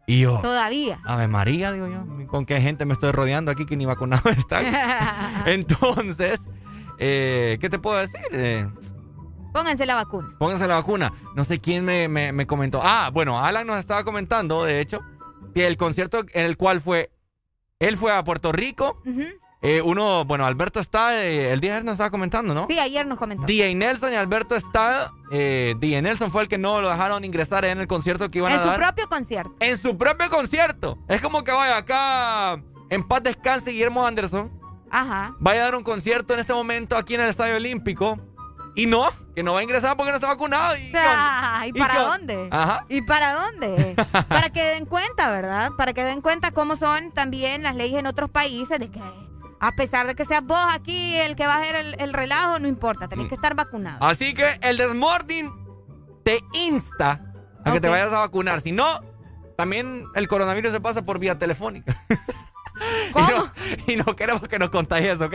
Y yo, Todavía. Ave María, digo yo, ¿con qué gente me estoy rodeando aquí que ni vacunado están? Entonces, eh, ¿qué te puedo decir? Eh, Pónganse la vacuna. pónganse la vacuna. No sé quién me, me- me comentó. Ah, bueno, Alan nos estaba comentando, de hecho, que el concierto en el cual fue, él fue a Puerto Rico. Ujú. eh, uno, bueno, Alberto está, eh, el día de ayer nos estaba comentando, ¿no? Sí, ayer nos comentó. DJ Nelson y Alberto está. Eh, DJ Nelson fue el que no lo dejaron ingresar en el concierto que iban en a su dar. propio concierto. En su propio concierto. Es como que vaya acá. En paz descanse Guillermo Anderson. Ajá. Vaya a dar un concierto en este momento aquí en el Estadio Olímpico. Y no, que no va a ingresar porque no está vacunado. Y, Ah, ¿Y y para con- dónde? Ajá. ¿Y para dónde? para que den cuenta, ¿verdad? Para que den cuenta cómo son también las leyes en otros países de que a pesar de que seas vos aquí el que va a hacer el, el relajo, no importa, tenés que estar vacunado. Así que el Desmorning te insta a que te vayas a vacunar. Si no, también el coronavirus se pasa por vía telefónica. ¿Cómo? Y no, y no queremos que nos contagies, ¿ok?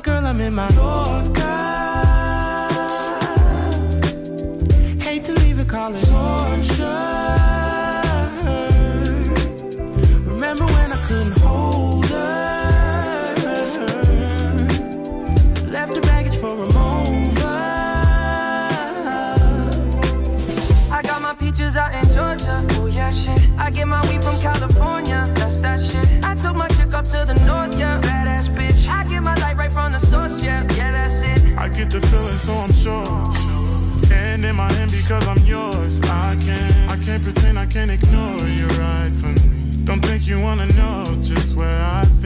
girl, I'm in my Yorker. Source, yeah. Yeah, that's it. I get the feeling, so I'm sure. And in my hand because I'm yours. I can't, I can't pretend, I can't ignore you right from me. Don't think you wanna know just where I've been.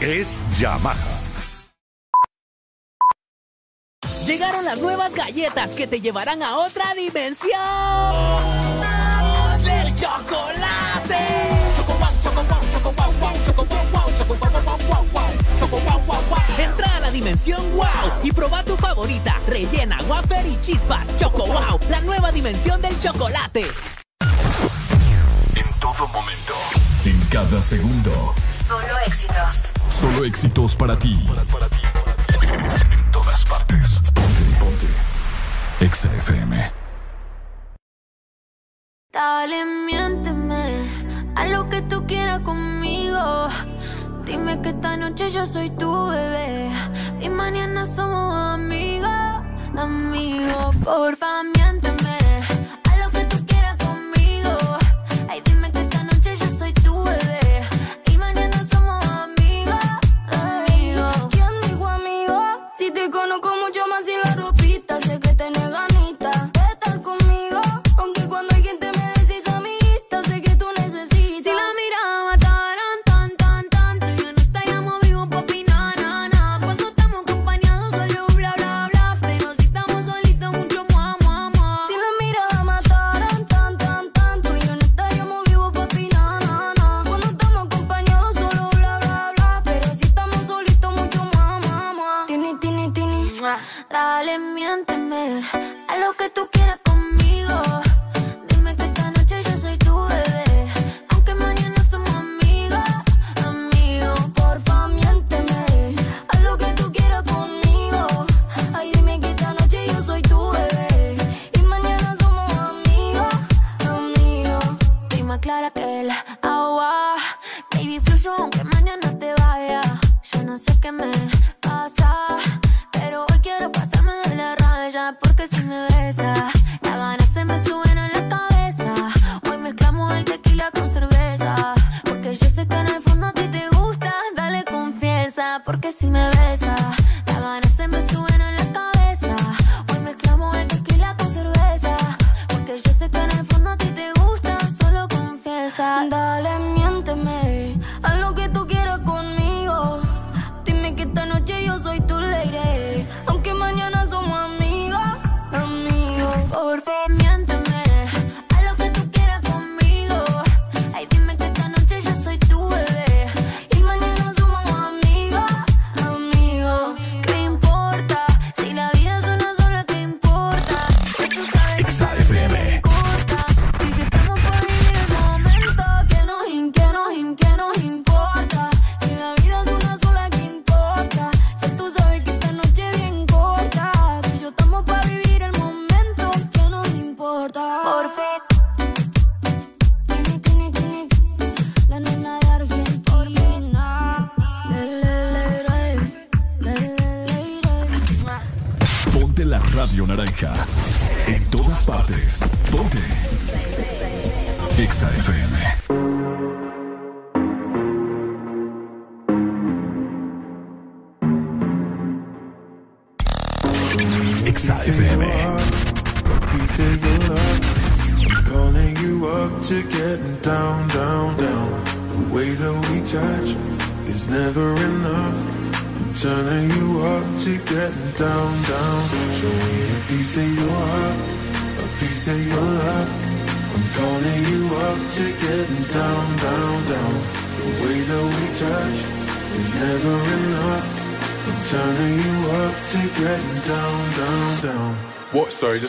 es Yamaha. Llegaron las nuevas galletas que te llevarán a otra dimensión del chocolate. Choco wow, choco wow, choco wow, wow, choco wow, wow, choco wow, wow, wow, wow, choco wow, wow, wow. Entra a la dimensión wow y proba tu favorita, rellena, wafer y chispas. Choco wow, la nueva dimensión del chocolate. En todo momento. En cada segundo. Solo éxitos. Solo éxitos para ti. En todas partes. Ponte, ponte. Exa FM. Dale, miénteme a lo que tú quieras conmigo. Dime que esta noche yo soy tu bebé y mañana somos amigos, amigos. Porfa, miénteme fácil me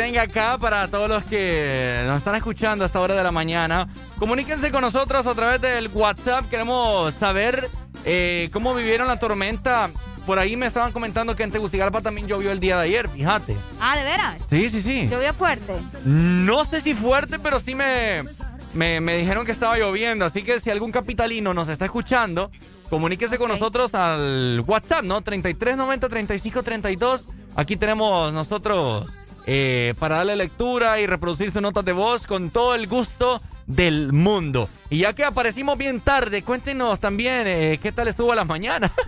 Tenga acá para todos los que nos están escuchando a esta hora de la mañana. Comuníquense con nosotros a través del WhatsApp. Queremos saber eh, cómo vivieron la tormenta. Por ahí me estaban comentando que en Tegucigalpa también llovió el día de ayer, fíjate. Ah, ¿de veras? Sí, sí, sí. Llovió fuerte. No sé si fuerte, pero sí me, me, me dijeron que estaba lloviendo. Así que si algún capitalino nos está escuchando, comuníquese con nosotros al WhatsApp, ¿no? 3390-3532. Aquí tenemos nosotros eh, para darle lectura y reproducir sus notas de voz con todo el gusto del mundo. Y ya que aparecimos bien tarde, cuéntenos también eh, qué tal estuvo la mañana.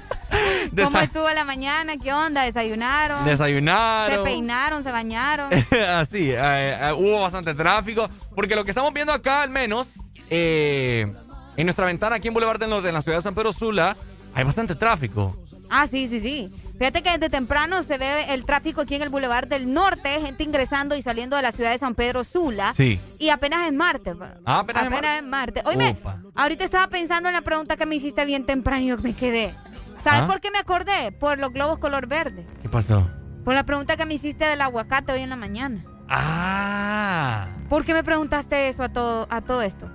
¿Cómo estuvo la mañana? ¿Qué onda? ¿Desayunaron? Desayunaron. ¿Se peinaron? ¿Se bañaron? Así, eh, eh, hubo bastante tráfico. Porque lo que estamos viendo acá, al menos, eh, en nuestra ventana aquí en Boulevard del Norte, en la ciudad de San Pedro Sula, hay bastante tráfico. Ah, sí, sí, sí. Fíjate que desde temprano se ve el tráfico aquí en el Boulevard del Norte, gente ingresando y saliendo de la ciudad de San Pedro Sula. Sí. Y apenas es martes. pa. Ah, apenas es martes. es martes. Oye, ahorita estaba pensando en la pregunta que me hiciste bien temprano y yo me quedé. ¿Sabes ¿Ah? por qué me acordé? Por los globos color verde. ¿Qué pasó? Por la pregunta que me hiciste del aguacate hoy en la mañana. Ah. ¿Por qué me preguntaste eso a todo, a todo esto?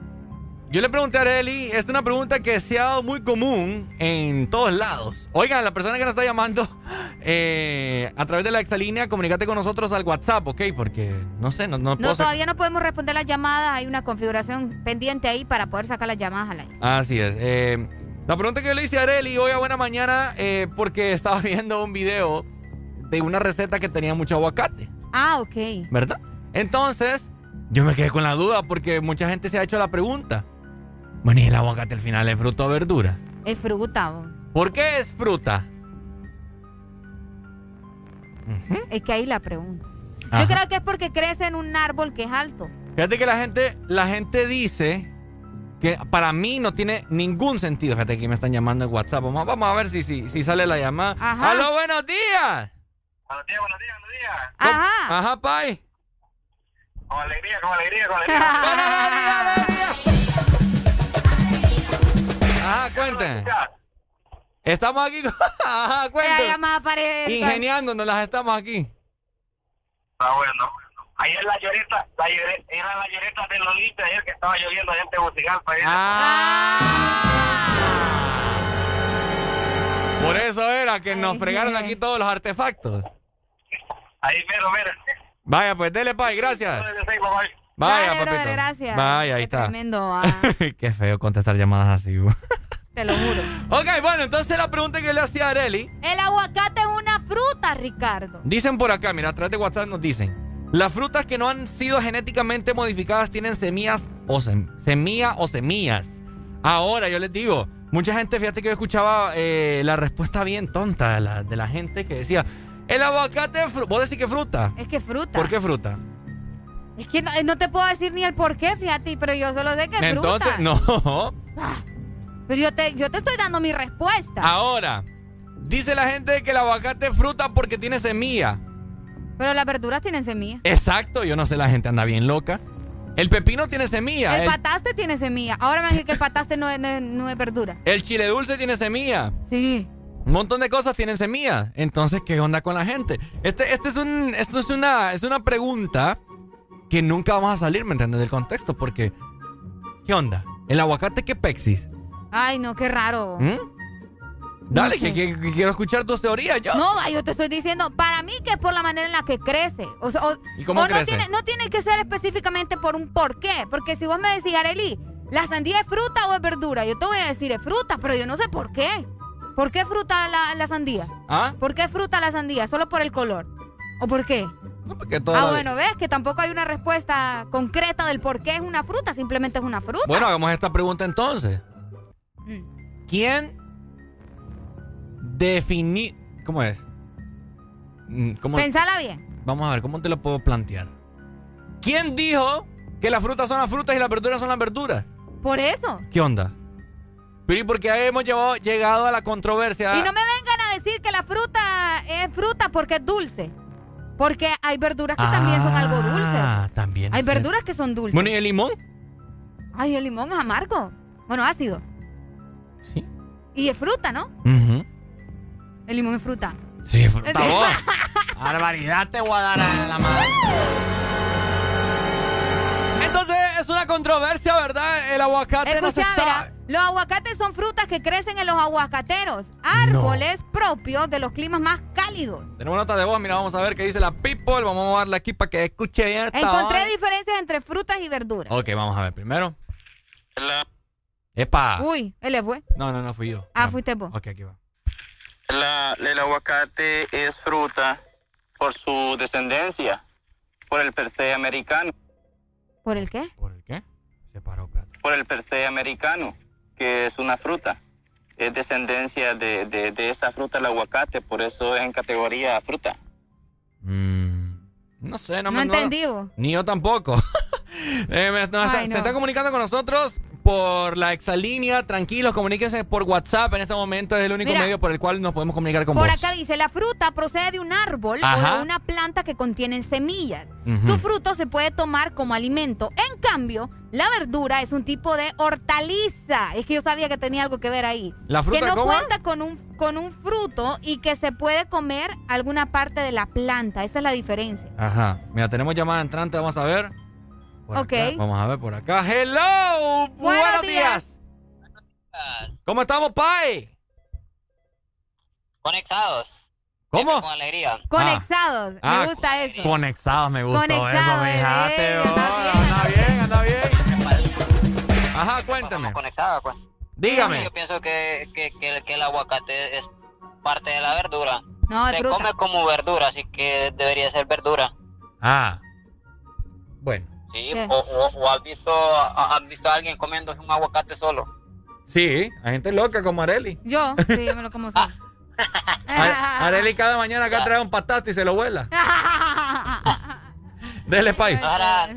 Yo le pregunté a Areli, es una pregunta que se ha dado muy común en todos lados. Oigan, la persona que nos está llamando eh, a través de la exalínea, comunícate con nosotros al WhatsApp, ¿ok? Porque no sé, no, no No, todavía no podemos responder las llamadas. Hay una configuración pendiente ahí para poder sacar las llamadas al aire. Así es. eh, la pregunta que yo le hice a Areli hoy a buena mañana, eh, porque estaba viendo un video de una receta que tenía mucho aguacate, Ah, ok. ¿verdad? Entonces, yo me quedé con la duda porque mucha gente se ha hecho la pregunta. Bueno, ¿y el aguacate al final es fruta o verdura? Es fruta. bo. ¿Por qué es fruta? Es que ahí la pregunta. Ajá. Yo creo que es porque crece en un árbol que es alto. Fíjate que la gente, la gente dice que para mí no tiene ningún sentido. Fíjate que me están llamando en WhatsApp. Vamos, vamos a ver si, si, si sale la llamada. Ajá. ¡Aló, buenos días! Ajá. Ajá, Pai. Con alegría, con alegría, con alegría. Ajá, cuenten. Estamos aquí. con- Ajá. Ingeniándonos, las estamos aquí. Está bueno. Ayer la lloreta, la llore- era la lloreta de Lolita ayer que estaba lloviendo allá en Tegucigalpa. ayer. Por eso era que nos fregaron aquí todos los artefactos. Ahí, pero, mira. Vaya, pues dele, Pai, gracias. Vaya, Dale, papito. brother, gracias. Vaya, ahí Qué está. Tremendo, ah, Qué feo contestar llamadas así. Te lo juro. ok, bueno, entonces la pregunta que le hacía a Areli. El aguacate es una fruta, Ricardo. Dicen por acá, mira, a través de WhatsApp nos dicen. Las frutas que no han sido genéticamente modificadas tienen semillas o sem- semilla o semillas. Ahora, yo les digo, mucha gente, fíjate que yo escuchaba eh, la respuesta bien tonta de la, de la gente que decía, el aguacate es fruta. ¿Vos decís que fruta? Es que fruta. ¿Por qué fruta? Es que no, no te puedo decir ni el por qué, fíjate, pero yo solo sé que es Entonces, fruta. no. Pero yo te, yo te estoy dando mi respuesta. Ahora, dice la gente que el aguacate es fruta porque tiene semilla. Pero las verduras tienen semillas. Exacto, yo no sé, la gente anda bien loca. El pepino tiene semilla. El, El, pataste tiene semilla. Ahora me van a decir que el pataste no es, no es- no es verdura. el chile dulce tiene semilla. Sí. Un montón de cosas tienen semilla. Entonces, ¿qué onda con la gente? Este, este es un, esto es una, es una pregunta que nunca vamos a salir, ¿me entiendes? Del contexto, porque ¿qué onda? ¿El aguacate qué pexis? Ay, no, qué raro. ¿Mm? Dale, No sé. que, que- que quiero escuchar tus teorías yo. No, yo te estoy diciendo, para mí que es por la manera en la que crece. O, sea, o- ¿Y cómo o no, crece? tiene, no tiene que ser específicamente por un por qué. Porque si vos me decís, Areli, ¿la sandía es fruta o es verdura? Yo te voy a decir, es fruta, pero yo no sé por qué. ¿Por qué fruta la, la sandía? ¿Ah? ¿Por qué fruta la sandía? ¿Solo por el color? ¿O por qué? Porque toda Ah, la- bueno, ves que tampoco hay una respuesta concreta del por qué es una fruta, simplemente es una fruta. Bueno, hagamos esta pregunta entonces. Mm. ¿Quién definió... ¿Cómo es? Mm, ¿Cómo- Pensala bien. Vamos a ver, ¿cómo te lo puedo plantear? ¿Quién dijo que las frutas son las frutas y las verduras son las verduras? Por eso. ¿Qué onda? Pero ¿y por qué hemos llevado- llegado a la controversia? Y no me vengan a decir que la fruta es fruta porque es dulce. Porque hay verduras que también son algo dulces. Ah, también. Hay cierto. verduras que son dulces. Bueno, ¿y el limón? Ay, el limón es amargo. Bueno, ácido. Sí. Y es fruta, ¿no? El limón es fruta. Sí, fruta vos. Barbaridad te voy a dar a la madre. Entonces es una controversia, ¿verdad? El aguacate no se sabe. los aguacates son frutas que crecen en los aguacateros, árboles propios de los climas más cálidos. Tenemos nota de voz, mira, vamos a ver qué dice la people. Vamos a darle aquí para que escuche bien esta Encontré diferencias entre frutas y verduras. Ok, vamos a ver primero. Epa. Uy, él le fue. No, no, no fui yo. Ah, fuiste vos. Ok, aquí va. La, el aguacate es fruta por su descendencia, por el per se americano, ¿Por el qué? ¿Por el qué? Se paró, por el per se americano, que es una fruta. Es descendencia de, de, de esa fruta el aguacate, por eso es en categoría fruta. No sé, no, No me entendí, vos. Ni yo tampoco. Eh, me- no, está- Ay, no. Se está comunicando con nosotros por la exalínea. Tranquilos, comuníquense por WhatsApp. En este momento es el único Mira. medio por el cual nos podemos comunicar con Por vos. acá dice, la fruta procede de un árbol o Ajá. de una planta que contienen semillas. Su fruto se puede tomar como alimento. En cambio, la verdura es un tipo de hortaliza. Es que yo sabía que tenía algo que ver ahí. ¿La fruta que no cómo? cuenta con un, con un fruto y que se puede comer alguna parte de la planta. Esa es la diferencia. Aja. Mira, tenemos llamada entrante. Vamos a ver. Por Ok. acá. Vamos a ver por acá. ¡Hello! Buenos, días. ¿Cómo estamos, Pai? Conectados. ¿Cómo? Siempre Con alegría. Conexados. Ah, Me gusta eso. Conexados, me gustó Conexado, eso, fíjate. bebé, oh, anda bien, anda bien. Ajá, cuéntame. Conectados, pues. Dígame. Yo pienso que, que, que, que el aguacate es parte de la verdura. No, Se fruta. come como verdura, así que debería ser verdura. Ah. Bueno. O, o, o has visto a- has visto a alguien comiendo un aguacate solo. Sí, hay gente loca como Areli. Yo, sí, yo me lo como solo. Are- Areli cada mañana acá trae un pataste y se lo vuela. Dele, Pai. Ahora,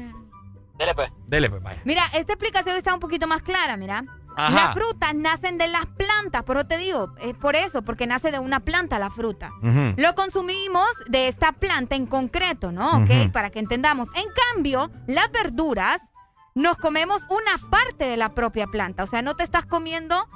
dele pues. Dele, pues, vaya. Mira, esta explicación está un poquito más clara, mira. Ajá. Las frutas nacen de las plantas, pero te digo, es por eso, porque nace de una planta la fruta. Lo consumimos de esta planta en concreto, ¿no? ¿Ok? Para que entendamos. En cambio, las verduras nos comemos una parte de la propia planta. O sea, no te estás comiendo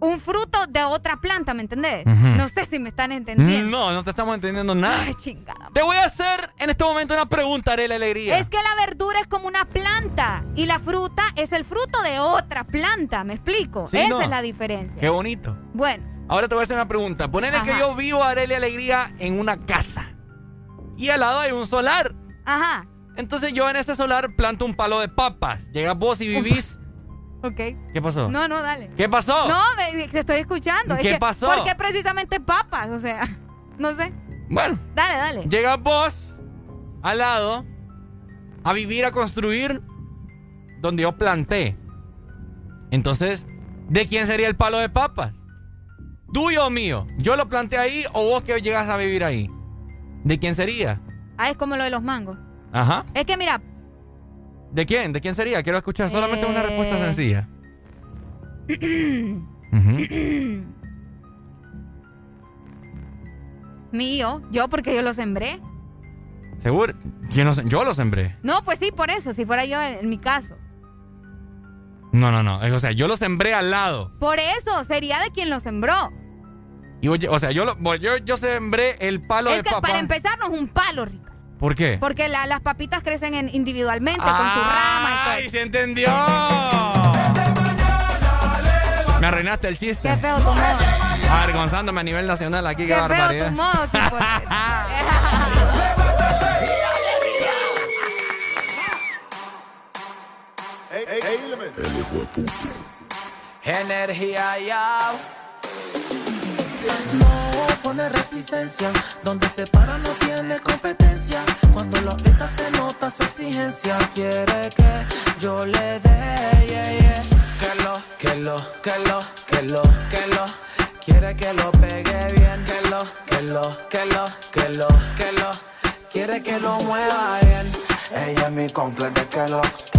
un fruto de otra planta, ¿me entendés? No sé si me están entendiendo. No, no te estamos entendiendo nada. Ay, chingada. Te voy a hacer en este momento una pregunta, Areli Alegría. Es que la verdura es como una planta y la fruta es el fruto de otra planta, ¿me explico? Sí, Esa no. es la diferencia. Qué bonito. Bueno, Ahora te voy a hacer una pregunta. Ponele que yo vivo Areli Alegría en una casa. Y al lado hay un solar. ajá, Entonces yo en ese solar planto un palo de papas. Llegas vos y vivís. Ok. ¿Qué pasó? No, no, dale. ¿Qué pasó? No, me- te estoy escuchando. Es ¿Qué que, pasó? ¿Por qué precisamente papas? O sea, no sé. Bueno, Dale, dale. llegas vos al lado a vivir, a construir donde yo planté. Entonces, ¿de quién sería el palo de papas? ¿Tuyo o mío? ¿Yo lo planté ahí o vos que llegas a vivir ahí? ¿De quién sería? Ah, es como lo de los mangos. Ajá. Es que mira, ¿De quién? ¿De quién sería? Quiero escuchar solamente una respuesta Eh. sencilla. Mío, yo porque yo lo sembré. ¿Seguro? ¿Quién lo sem- yo lo sembré. No, pues sí, por eso, si fuera yo en, en mi caso. No, no, no. O sea, yo lo sembré al lado. Por eso, sería de quien lo sembró. Y oye, o sea, yo, lo, yo, yo sembré el palo es de que papá. para empezar no es un palo, Rica. ¿Por qué? Porque la- las papitas crecen en- individualmente con su rama y todo. ¡Ay, se entendió! Me arruinaste el chiste. Qué feo tu modo. Avergonzándome a nivel nacional aquí, qué, Qué feo barbaridad. tu modo, sí, pues. Energía ya. Pone resistencia, donde se para no tiene competencia. Cuando lo aprieta se nota su exigencia. Quiere que yo le dé, yeah, yeah. que lo, que lo, que lo, que lo, que lo. Quiere que lo pegue bien, que lo, que lo, que lo, que lo, que lo. Quiere que lo mueva bien. Ella es mi completo de Kellogg's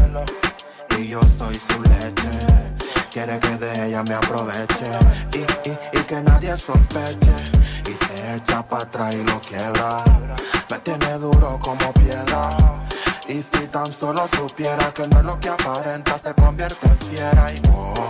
Y yo soy su leche Quiere que de ella me aproveche Y, y, y que nadie sospeche Y se echa para atrás y lo quiebra. Me tiene duro como piedra. Y si tan solo supiera que no es lo que aparenta Se convierte en fiera. Y oh,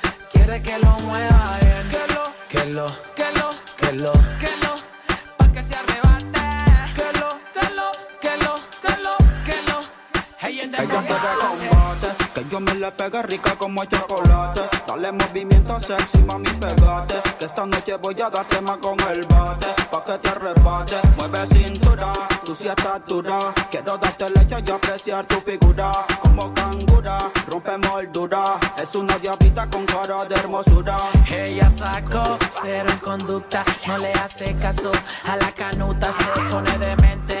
Quiere que lo mueva bien. Que lo, que lo, que lo, que lo, que lo. Pa' que se arrebate. Que lo, que lo, que lo, que lo, que lo. Ella Ella combate, que yo me le pegue rica como chocolate. Dale movimiento sexy, mami, pegate. Que esta noche voy a darte más con el bate. Pa' que te arrebate, mueve cintura, tú sí estás dura. Quiero darte leche y apreciar tu figura. Como cangura, rompe moldura. Es una diablita con cara de hermosura. Ella sacó cero en conducta, no le hace caso a la canuta, se pone demente,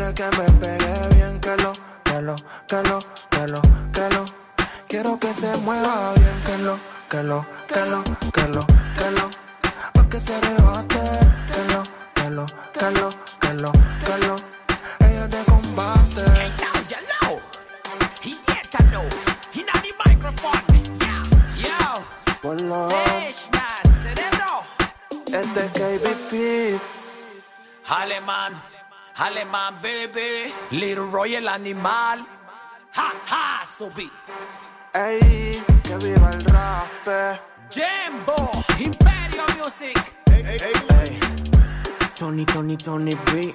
Quiere que me pegue bien Que lo, que lo, que lo, que lo, que lo Quiero que se mueva bien Que lo, que lo, que lo, que lo, que lo Pa' que se arrebate Que lo, que lo, que lo, que lo, que lo Ella te combate Idiétalo, inna the microphone. Yeah, yo. Ponlo Seshna, cerebro. Este es KBP Alemán, alemán, baby. Little Royal animal. Ha, ha, subí. Ey, que viva el rap Jimbo, Imperio Music. Ey, Tony, Tony, Tony B.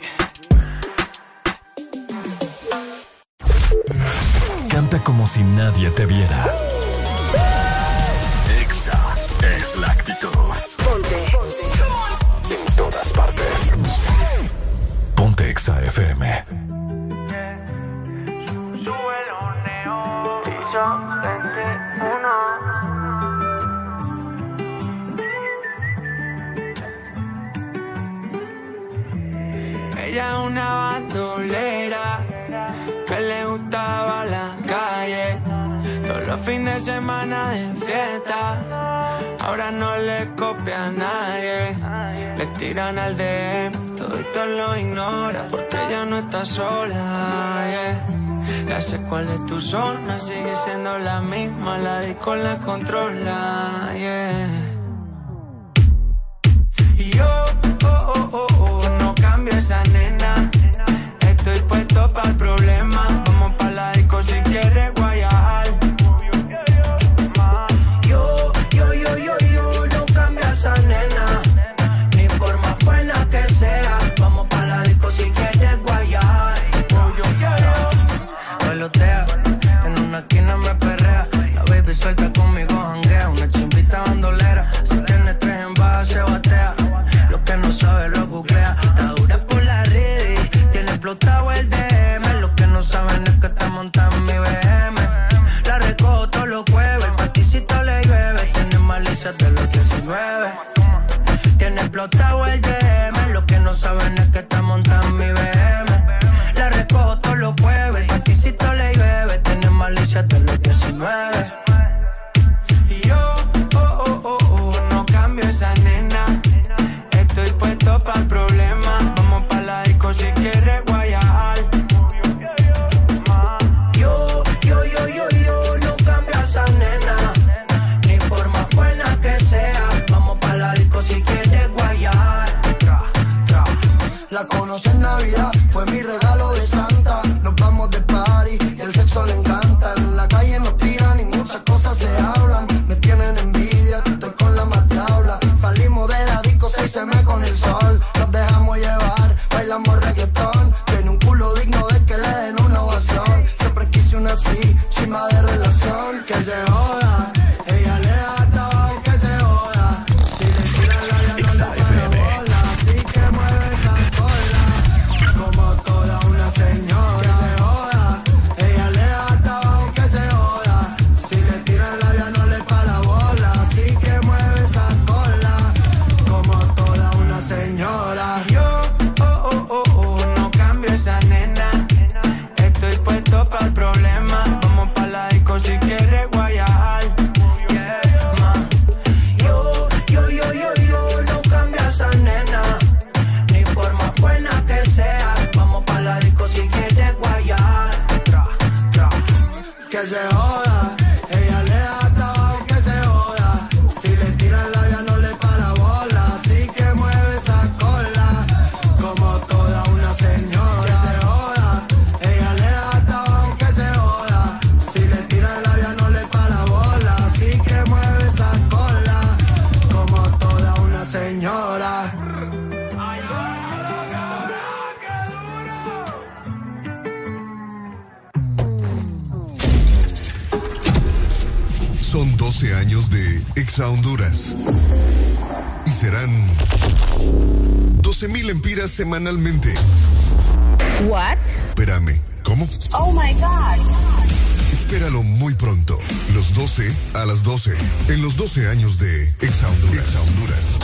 Canta como si nadie te viera. Exa es la actitud. Ponte. Ponte Exa FM. Ella es una bandolera que le gustaba la calle. Los fines de semana de fiesta. Ahora no le copia a nadie. Le tiran al DM, todo esto lo ignora porque ella no está sola. yeah. Ya sé cuál es tu zona, sigue siendo la misma, la disco la controla. Y yo, oh, oh, oh, oh, no cambio esa nena. Estoy puesto para el problema. Vamos para la disco si quieres suelta, conmigo janguea. Una chimbita bandolera, si tiene tres envases se batea. Lo que no sabe lo googlea. Está dura por la redes, tiene explotado el DM. Lo que no saben es que está montando mi BM. La recojo todos los jueves, el paticito le llueve. Tiene malicia de los 19. Tiene explotado el DM. Lo que no saben es que está montando mi BM. La recojo todos los jueves, el paticito le llueve. Tiene malicia de los el nos dejamos llevar, bailamos reggaetón. Tiene un culo digno de que le den una ovación. Siempre quise una así, chima de relación, que se A Honduras. Y serán 12.000 empiras semanalmente. What? Espérame, ¿cómo? Oh my God. Espéralo muy pronto. Los 12 a las 12. En los 12 años de Ex Honduras. Ex Honduras.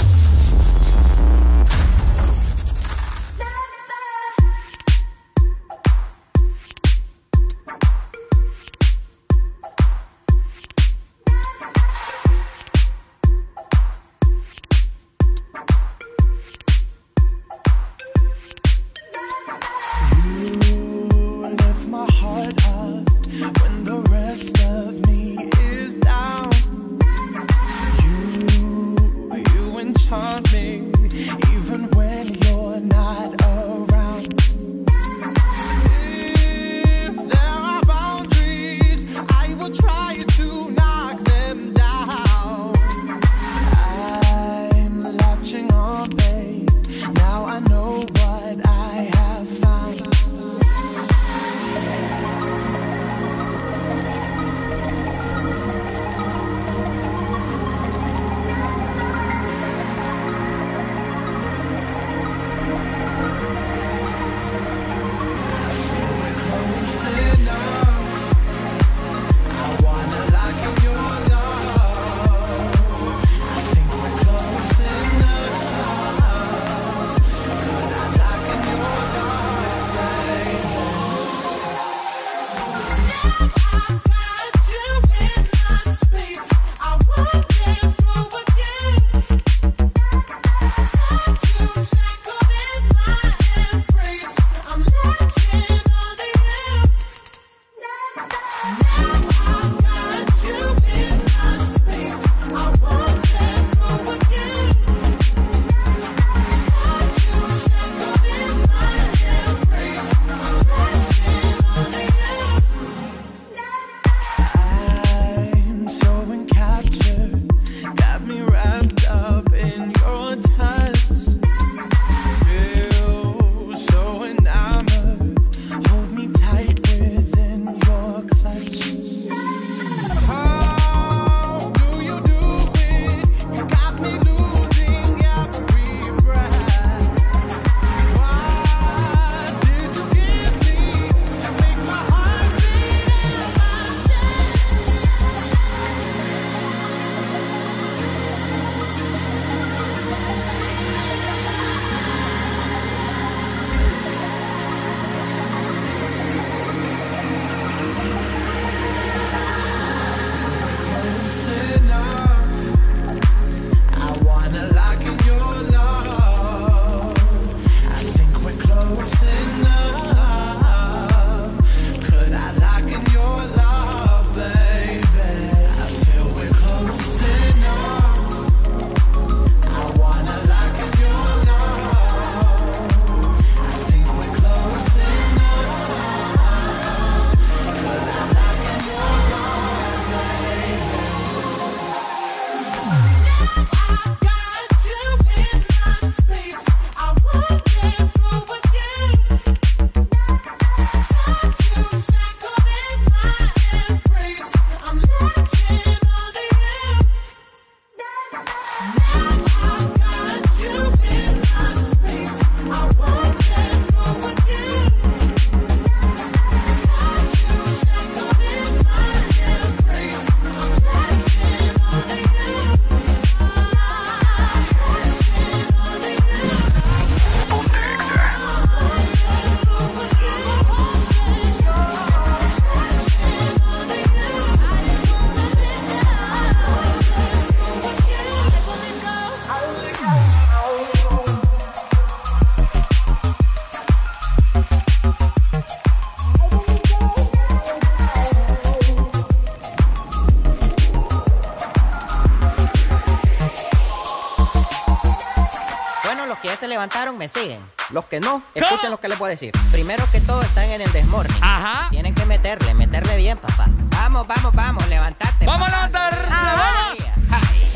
Levantaron me siguen. Los que no, escuchen lo que les voy a decir. Primero que todo están en el desmorning. Ajá. Tienen que meterle, meterle bien, papá. Vamos, vamos, vamos, levantate. ¡Vamos a levantar! ¡Vamos!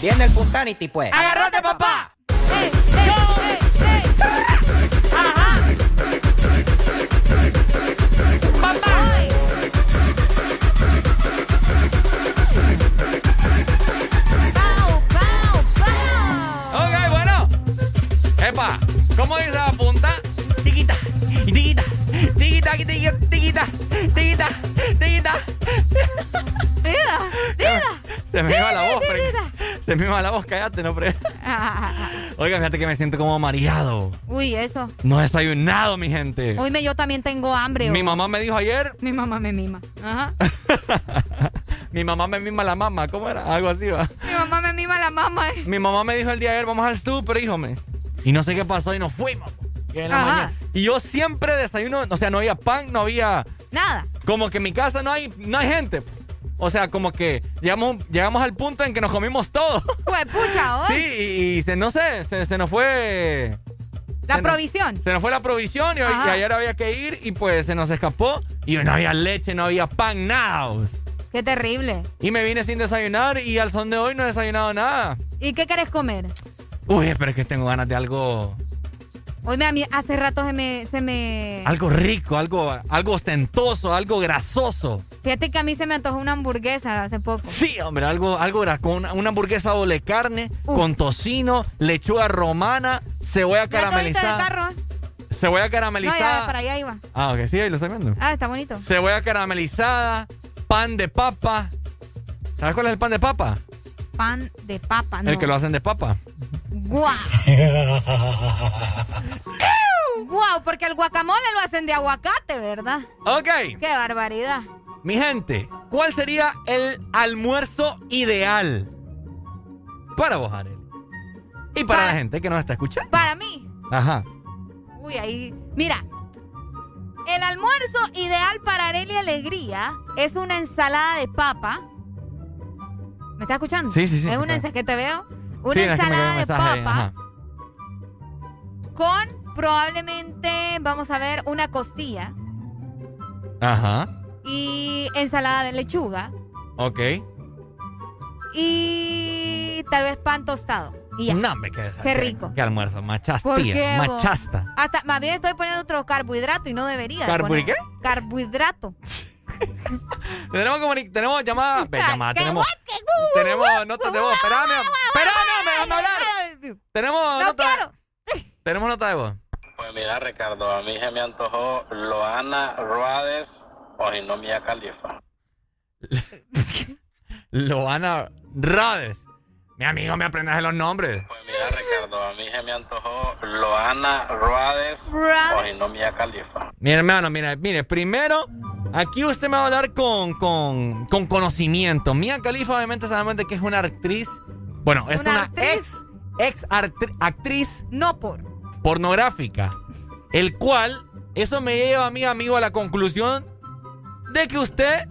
Viene el Punsanity, pues. ¡Agárrate, papá! ¿Cómo dice la punta? Tiquita, tiquita, tiquita, tiquita, tiquita, tiquita, tiquita. Vida. Se me iba la voz. Se me iba la voz, cállate, no, pre. Oiga, fíjate que me siento como mareado. Uy, eso. No he desayunado, mi gente. Hoy me, yo también tengo hambre. Mi hoy. mamá me dijo ayer, Mi mamá me mima. Ajá. mi mamá me mima la mamá, ¿cómo era? Algo así, va. Mi mamá me mima la mamá. eh. Mi mamá me dijo el día de ayer, vamos al súper, híjome. Y no sé qué pasó y nos fuimos. Y, en la mañana- y yo siempre desayuno, o sea, no había pan, no había... Nada. Como que en mi casa no hay, no hay gente. O sea, como que llegamos, llegamos al punto en que nos comimos todo. Pues pucha, hoy. Sí, y, y se, no sé, se, se nos fue... La se nos- provisión. Se nos fue la provisión y, hoy- y ayer había que ir y pues se nos escapó. Y no había leche, no había pan, nada. Qué terrible. Y me vine sin desayunar y al son de hoy no he desayunado nada. ¿Y qué querés comer? Uy, pero es que tengo ganas de algo... Hoy a mí hace rato se me, se me... Algo rico, algo, algo ostentoso, algo grasoso. Fíjate que a mí se me antojó una hamburguesa hace poco. Sí, hombre, algo, algo gra- con una, hamburguesa doble carne, con tocino, lechuga romana, cebolla ¿Ya te ahorita del caramelizada. carro? Cebolla No, ya caramelizada. para allá iba. ah, ok, sí, ahí lo estoy viendo. Ah, está bonito. Cebolla caramelizada, pan de papa. ¿Sabes cuál es el pan de papa? Pan de papa, ¿no? El que lo hacen de papa. Guau. Guau, porque el guacamole lo hacen de aguacate, ¿verdad? Ok, Qué barbaridad. mi gente, ¿cuál sería el almuerzo ideal para vos, Arely? Y para la gente que nos está escuchando. Para mí. Ajá. Uy, ahí. Mira. El almuerzo ideal para Arely Alegría es una ensalada de papa. ¿Me estás escuchando? Sí, sí, sí, Es una que te veo. Una Sí, es que me llegó un ensalada de papa ajá. con probablemente, vamos a ver, una costilla Ajá. y ensalada de lechuga Ok. y tal vez pan tostado. Y ya. No, hombre, qué, Qué rico. Qué almuerzo, machasta. Machasta. Hasta más bien estoy poniendo otro carbohidrato y no debería. de ¿Carbo- poner. qué? Carbohidrato. Tenemos, tenemos llamada. Ve, llamada. ¿Qué Tenemos, tenemos notas de voz. Espérame, espérame, gu- déjame hablar. Tenemos No nota. quiero. Tenemos nota de voz. Pues mira, Ricardo, a mí se me antojó Loana Ruades o Mia Califa. Loana Rades. Mi amigo, me aprendes de los nombres. Pues mira, Ricardo, a mí se me antojó Loana Ruades o Mia Califa. Mi hermano, mire, mire, primero, aquí usted me va a hablar con, con, con conocimiento. Mia Khalifa, obviamente, solamente que es una actriz. Bueno, es ¿Una una, actriz? ex, ex actriz No por. pornográfica. El cual, eso me lleva a mi amigo a la conclusión de que usted.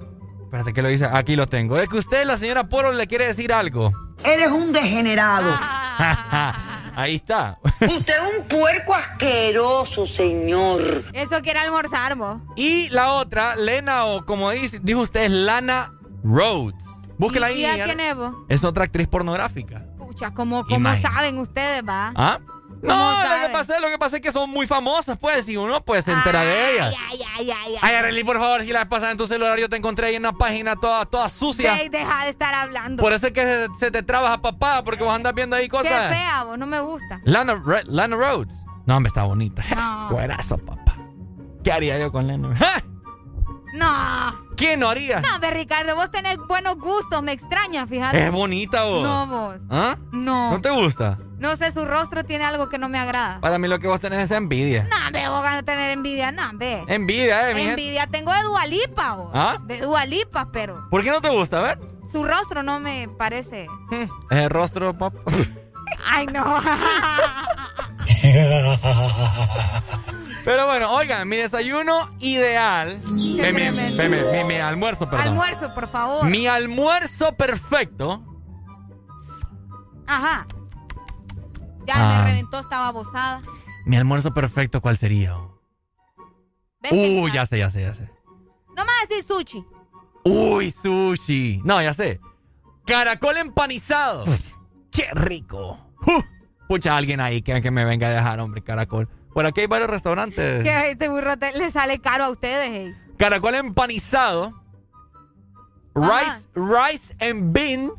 Espérate, ¿qué lo dice? Aquí lo tengo. De que usted, la señora Poro, le quiere decir algo. Eres un degenerado. Ahí está. Usted es un puerco asqueroso, señor. Eso quiere almorzar vos. Y la otra, Lena, o como dice, dijo usted, es Lana Rhodes. Búsquela ¿Y, ahí. y a quién es vos? Es otra actriz pornográfica. Pucha, como, como saben ustedes, va. ¿Ah? ¿Cómo No, lo que, pasa, lo que pasa es que son muy famosas, pues, y uno pues se entera de ellas. Ay, ay, ay, ay. Ay, Arely, por favor, si la pasada en tu celular yo te encontré ahí en una página toda, toda sucia. Ey, deja de estar hablando. Por eso es que se, se te trabaja papá, porque vos andas viendo ahí Qué cosas. fea vos, no me gusta. Lana, Lana Rhodes. No, hombre, está bonita. No. Cuerazo, papá. ¿Qué haría yo con Lana? No. ¿Quién no haría? No, ve, Ricardo, vos tenés buenos gustos, me extraña, fíjate. Es bonita vos. No, vos. ¿Ah? No. ¿No te gusta? No sé, su rostro tiene algo que no me agrada. Para mí lo que vos tenés es envidia. No, ve, vos vas a tener envidia, no, ve. Envidia, eh, mi gente. Envidia tengo de Dualipa, vos. ¿Ah? De Dualipa, pero ¿Por qué no te gusta? A ver. su rostro no me parece. Es el rostro, papá. Ay, no. Pero bueno, oigan, mi desayuno ideal. Eh, mi- mi- mi almuerzo, perdón. Almuerzo, por favor. Mi almuerzo perfecto Ajá. Ya Ah. me reventó, estaba bozada. Mi almuerzo perfecto, ¿cuál sería? ¿Ves que Uy, ya sé, ya sé, ya sé. No me vas a decir sushi. Uy, sushi. No, ya sé. Caracol empanizado. ¡Qué rico! Uh, pucha, alguien ahí que, que me venga a dejar, hombre, caracol. Por aquí hay varios restaurantes. Que este burro te- le sale caro a ustedes, ey. Caracol empanizado. Rice, rice and bean.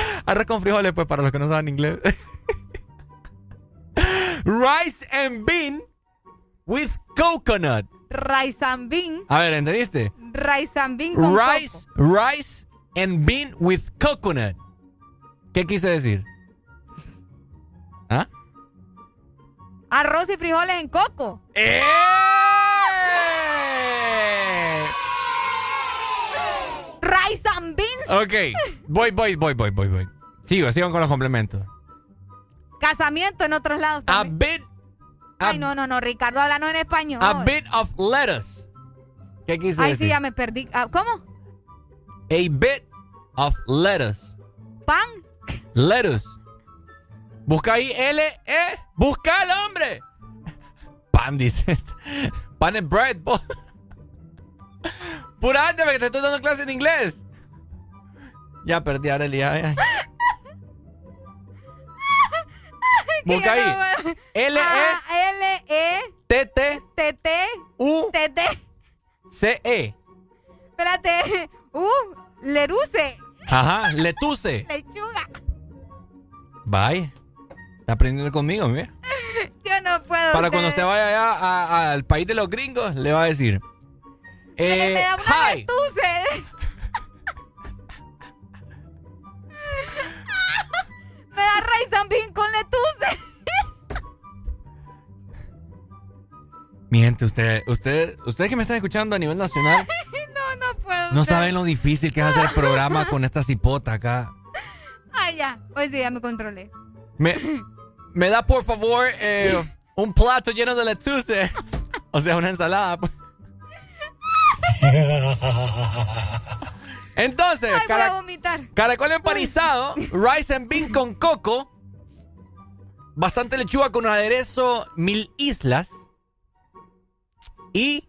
Arroz con frijoles, pues, para los que no saben inglés. rice and bean with coconut. Rice and bean. A ver, ¿entendiste? Rice and bean con Rice, rice and bean with coconut. ¿Qué quise decir? ¿Ah? coco. Arroz y frijoles en coco. ¡Eh! Rice and beans. Ok, voy, voy, voy, voy, voy, voy. Sigo, sigo con los complementos. Casamiento en otros lados A también. bit, Ay, no, no, no, Ricardo, hablando en español. a bit of lettuce. ¿Qué quise Ay, sí, ya me perdí. Ah, ¿Cómo? A bit of lettuce. ¿Pan? Lettuce. Busca ahí L, E. Busca al hombre. Pan, dice. esto. Pan and bread. po. Purate, que te estoy dando clases de inglés. Ya perdí, Arely. ya, ya. Busca ahí. L, E, Ah, L, E, T, T, T, T, U, T, T. C, E. Espérate. Uh, leruce. Ajá, letuce. Lechuga. Bye. Está aprendiendo conmigo, mira. Yo no puedo. Para cuando usted vaya allá a- al país de los gringos, le va a decir. Eh, hi. Da and bean con letuce. Mi gente, usted, usted, ustedes que me están escuchando a nivel nacional, No, no puedo. no saben lo difícil que es hacer programa con esta cipota acá. Ay, ya. Hoy sí, ya me controlé. Me, me da por favor eh, un plato lleno de letuce. O sea, una ensalada. pues. Entonces, Ay, voy a cara- vomitar. caracol empanizado, rice and bean con coco, bastante lechuga con aderezo mil islas y...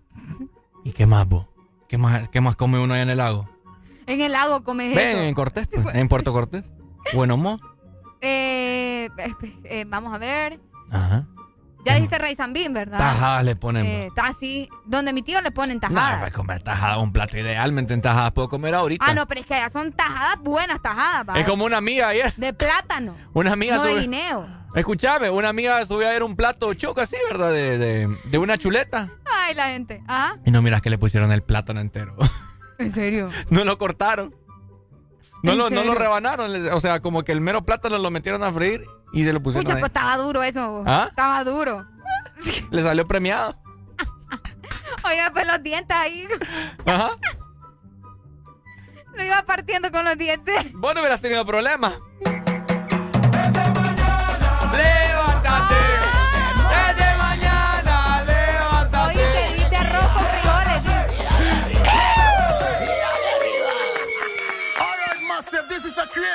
¿Y qué más, bo? ¿Qué más, qué más come uno allá en el lago? En el lago comes Ven, eso. en Cortés, pues, en Puerto Cortés. Bueno, mo. Eh, eh, eh, vamos a ver. Ajá. Ya dijiste and bean, ¿verdad? Tajadas le ponen. Eh, está así. Donde mi tío le ponen No, tajadas. para comer tajadas, un plato idealmente en tajadas puedo comer ahorita. ah, no, pero es que allá son tajadas buenas tajadas, ¿va? Es como una amiga ayer. De plátano. Una amiga no de guineo. Escuchame, una amiga subió a ver un plato choco así, ¿verdad? De, de, de una chuleta. Ay, la gente. Ajá. Y no miras que le pusieron el plátano entero. ¿En serio? no lo cortaron. No ¿En lo, no lo rebanaron. O sea, como que el mero plátano lo metieron a freír y se lo pusieron Pucha, ahí. pues estaba duro eso. ¿Ah? Estaba duro. Le salió premiado. Oye, pues los dientes ahí. Ajá. Lo iba partiendo con los dientes. Vos no hubieras tenido problemas.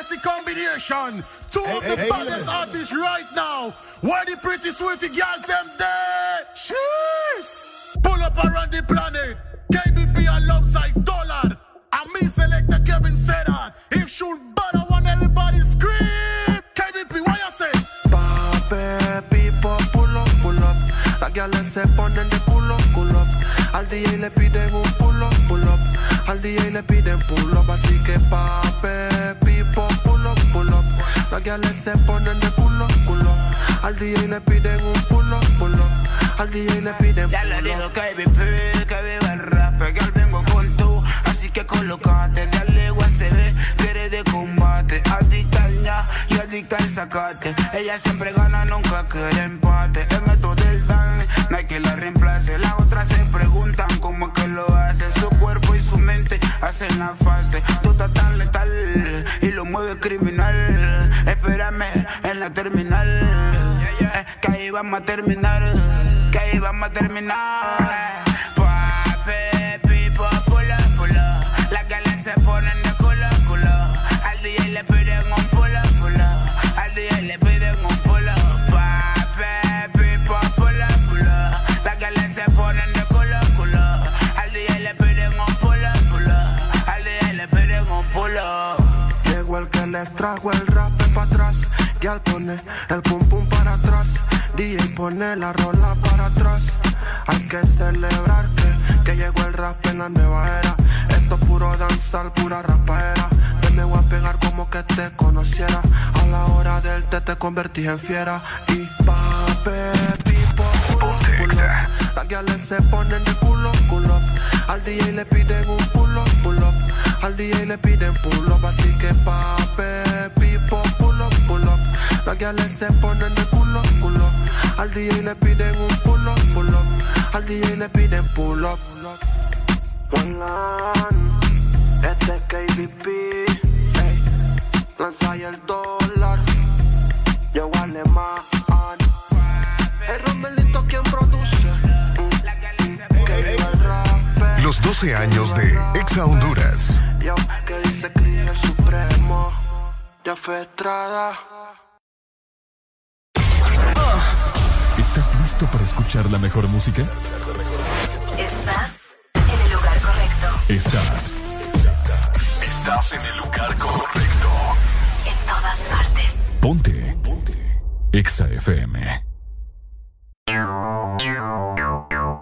This is a crazy combination. Two of the hey, baddest hey. artists right now. Where the pretty sweetie girls them there? Cheers! Pull up around the planet. KBP alongside Dollar. And me selector Kevin said that. If should better want everybody scream. KBP, what you say? Pape, pipo, pull up, pull up. Las gales se ponen de culo, culo up. Al DJ le piden un pull up, pull up. Al DJ le piden pull up. Así que pape, Las gales se ponen de culo, culo. Al DJ le piden un pull up. Al DJ le piden Ya le up. KBP, que viva el rap, que al vengo con tú, así que colocate, dale USB, que eres de combate, adicta ya y adicta al sacate, ella siempre gana, nunca quiere empate, en esto del dan, no hay que la reemplace, las otras se preguntan cómo es que lo hace, su cuerpo y su mente hacen la fase, tú estás tan letal y lo mueves criminal, en la terminal, eh, que ahí vamos a terminar, que ahí vamos a terminar. Pape, pipo, pulo, pulo. Las galas se ponen de culo, culo. Al DJ le piden un pulo. Al piden un pull up. Papi, pipo, pull up, pull up. Las que se ponen de culo, culo. Al DJ le piden un pull up, pull up. Al DJ le piden un. Llegó el que les trajo el rap para atrás. Y al pone el pum pum para atrás. DJ pone la rola para atrás. Hay que celebrar que, que llegó el rap en la nueva era. Esto es puro danzar, pura rapaera. Que me voy a pegar como que te conociera. A la hora del té te convertí en fiera. Y pape, pipo, culo, culo. Las guiales se ponen de culo, culo. Al DJ le piden un pull up, pull up. Al DJ le piden pull up. Así que pape, Las guiales se ponen de culo, culo. Al DJ le piden un pull up, pull up. Al DJ le piden pull up. One este es KBP. Ey. Lanza ahí el dólar. Yo alemán. El Romelito quien produce. Mm. Que viva el rap. Los 12 años de Exa Honduras. Yo, que dice Cris el Supremo. Ya fue Estrada. ¿Estás listo para escuchar la mejor música? Estás en el lugar correcto. Estás. Estás en el lugar correcto. En todas partes. Ponte. Ponte. Exa FM.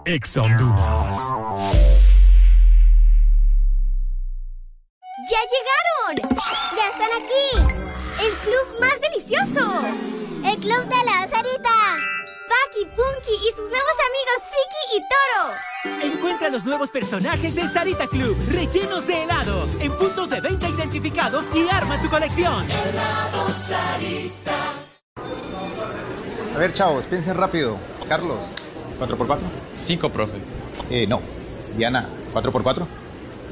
Exa Honduras. ¡Ya llegaron! ¡Ya están aquí! ¡El club más delicioso! ¡El club de la Sarita! Paki, Punky y sus nuevos amigos Friki y Toro. Encuentra los nuevos personajes de Sarita Club, rellenos de helado, en puntos de venta identificados y arma tu colección. Helado Sarita. A ver, chavos, piensen rápido. Carlos, ¿4x4? 5, profe. Eh, no. Diana, ¿4x4?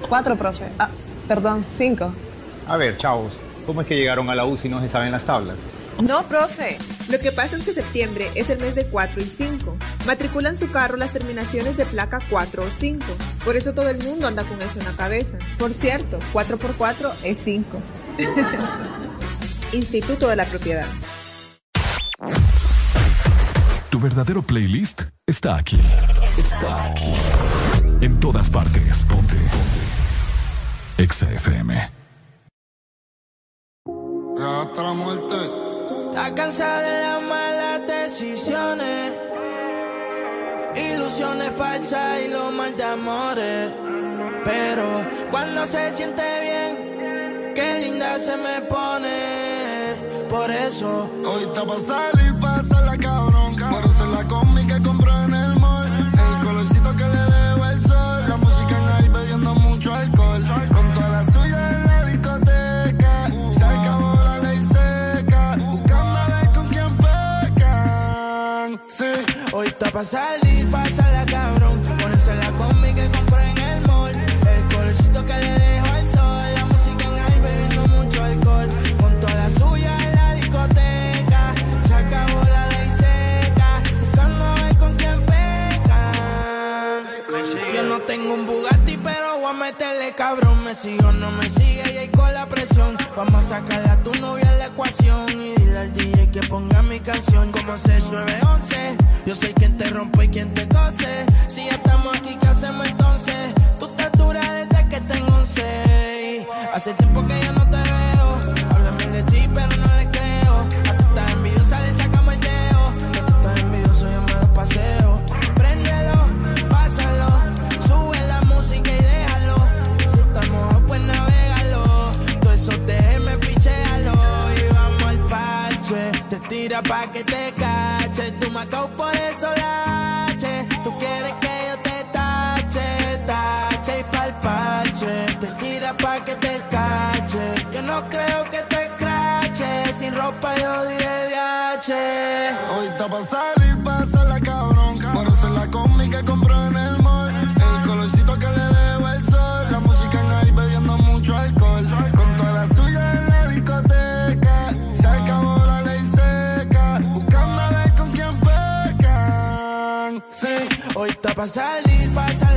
Cuatro, profe. Ah, perdón, cinco. A ver, chavos, ¿cómo es que llegaron a la U si no se saben las tablas? No, profe. Lo que pasa es que septiembre es el mes de 4 y 5. Matriculan su carro las terminaciones de placa 4 o 5. Por eso todo el mundo anda con eso en la cabeza. Por cierto, 4 por 4 es 5. Instituto de la Propiedad. Tu verdadero playlist está aquí. Está aquí. En todas partes. Ponte. Ponte. Exa FM. Hasta la muerte. Está cansada de las malas decisiones. Ilusiones falsas y los mal de amores. Pero cuando se siente bien, qué linda se me pone. Por eso. Hoy está pa' salir, la cabrón. Por hacer la está pa' salir, la cabrón. Ponerse la combi que compré en el mall. El colorcito que le dejo al sol. La música en ahí bebiendo mucho alcohol. Con toda la suya en la discoteca. Se acabó la ley seca. Buscando a ver con quién pecan. Yo no tengo un Bugatti, pero voy a meterle cabrón. Me sigo, no me sigue y ahí con la presión. Vamos a sacarle a tu novia la ecuación. Y dile al DJ que ponga mi canción como 6911. Yo soy quien te rompe y quien te cose. Si ya estamos aquí, ¿qué hacemos entonces? Tú estás dura desde que tengo 11. Hace tiempo que yo no te veo. Háblame de ti, pero no tira pa' que te cache. Tú me acabo por eso lache. Tú quieres que yo te tache, tache y pa'l parche. Te tira pa' que te cache. Yo no creo que te crache. Sin ropa yo dije viaje. Hoy está pa' está pa' salir, cabrón.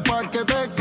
Pa' que te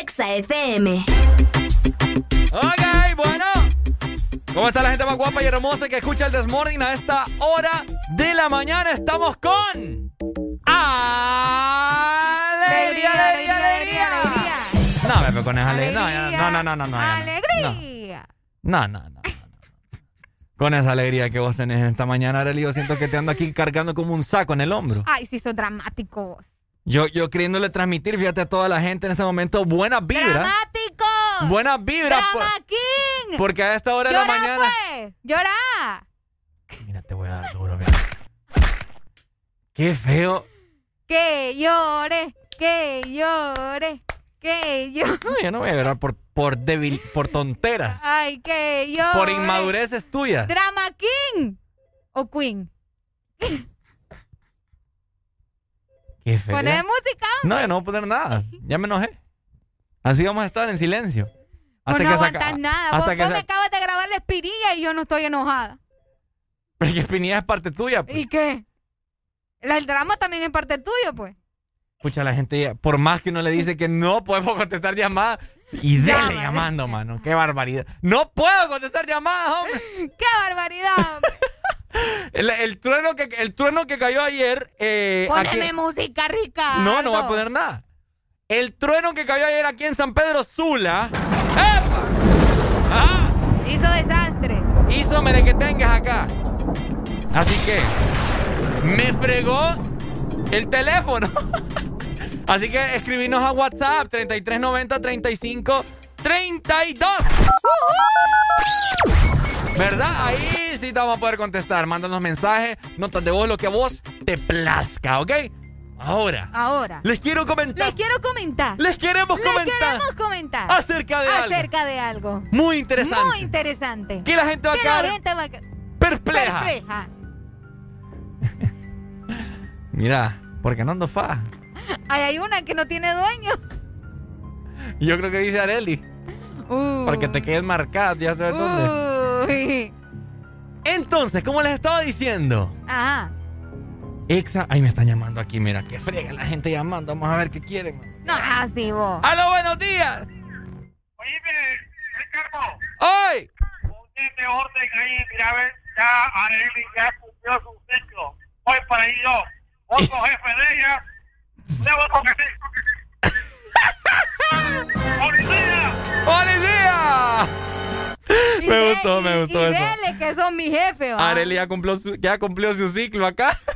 Exa FM. Ok, bueno. ¿Cómo está la gente más guapa y hermosa que escucha el Desmorning a esta hora de la mañana? Estamos con. ¡Alegría, alegría, alegría! No, me con esa alegría. No, ya- no, no, no, no. ¡Alegría! No, no, no. no, no. Con esa alegría que vos tenés en esta mañana, Arely, yo siento que te ando aquí cargando como un saco en el hombro. Ay, sí, sos dramático vos. Yo, yo queriéndole transmitir, fíjate a toda la gente en este momento, buenas vibras. ¡Dramático! Buenas vibras. por- porque a esta hora de la ¡Llora, mañana. pues! ¡Llora! Mira, te voy a dar duro, mira. Qué feo. Que llore, que llore, que llore. No, yo no voy a llorar por, por débil, por tonteras. Ay, que llore. Por inmadureces tuyas. Drama King o Queen. Qué feo. ¿Pones música? No, yo no voy a poner nada. Ya me enojé. Así vamos a estar en silencio. Vos Hasta no que saca- aguantas nada. Hasta Vos, que vos me acabas de grabar la espinilla y yo no estoy enojada. Porque Espinilla es parte tuya. pues. ¿Y qué? El drama también es parte tuyo, pues. Escucha, la gente, por más que uno le dice que no podemos contestar llamadas, y dele Llama. llamando, mano. Qué barbaridad. No puedo contestar llamadas, hombre. ¡Qué barbaridad! hombre! El, el trueno, que, el trueno que cayó ayer. Eh, aquí- música, Ricardo. No, no voy a poner nada. El trueno que cayó ayer aquí en San Pedro Sula. ¡Epa! ¡Ah! Hizo desastre. Hizo que tengas acá. Así que me fregó el teléfono. Así que escribinos a WhatsApp 3390 35 32. ¿Verdad? Ahí sí te vamos a poder contestar. Mándanos mensajes, notas de voz, lo que a vos te plazca, ¿ok? Ahora, Ahora. les quiero comentar. Les quiero comentar. Les queremos Les comentar queremos comentar. acerca de algo Acerca de algo. muy interesante. Muy interesante. Que la gente va a Que quedar la gente va a perpleja. perpleja. Mira, porque no ando fa. Ay, hay una que no tiene dueño. Yo creo que dice Areli. Uh, Para que te quedes marcada, ya sabes dónde. Uy. Entonces, como les estaba diciendo, Ajá. Exa. Ay, me están llamando aquí, mira, que frega la gente llamando. Vamos a ver qué quieren. man. No, así vos. ¡Aló, buenos días! Oíme, Ricardo, ¡Ay! ponete orden ahí, mira, a ver, ya Arely ya cumplió su ciclo. Voy para ahí yo, otro jefe de ella, que sí. ¡Policía! ¡Policía! Y Me de- gustó, me gustó y eso. dele que son mi jefe, va. Areli ya cumplió, su, ya cumplió su ciclo acá.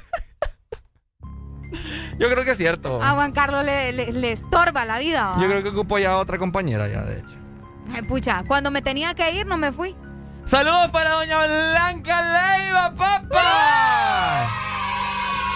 Yo creo que es cierto. A Juan Carlos le, le- le estorba la vida, va. Yo creo que ocupo ya otra compañera ya, de hecho. Ay, pucha, cuando me tenía que ir no me fui. Saludos para doña Blanca Leiva, papá.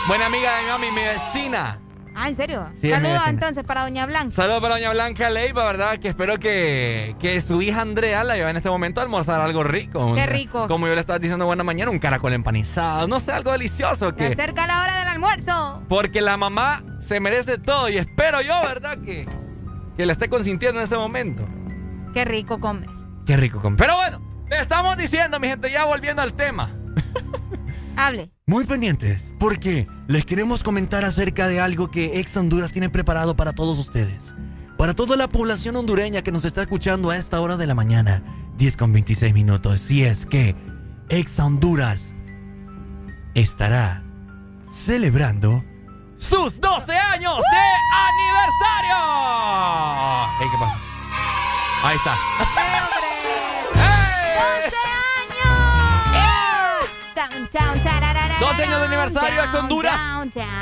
Buena amiga de mi mami, mi vecina. Ah, ¿en serio? Sí, Saludos entonces para Doña Blanca. Saludos para doña Blanca Leiva, ¿verdad? Que espero que, que su hija Andrea la lleve en este momento a almorzar algo rico. Qué rico. Como yo le estaba diciendo buena mañana, un caracol empanizado, no sé, algo delicioso. Se que acerca la hora del almuerzo. Porque la mamá se merece todo y espero yo, ¿verdad? Que, que la esté consintiendo en este momento. Qué rico come. Qué rico. com- Pero bueno, le estamos diciendo, mi gente, ya volviendo al tema. Hable. Muy pendientes, porque les queremos comentar acerca de algo que Ex Honduras tiene preparado para todos ustedes. Para toda la población hondureña que nos está escuchando a esta hora de la mañana, 10 con 26 minutos. Si es que Ex Honduras estará celebrando ¡Sus 12 años de aniversario! Ey, ¿Qué pasa? Ahí está. 12 años. 12 años de aniversario Ex Honduras.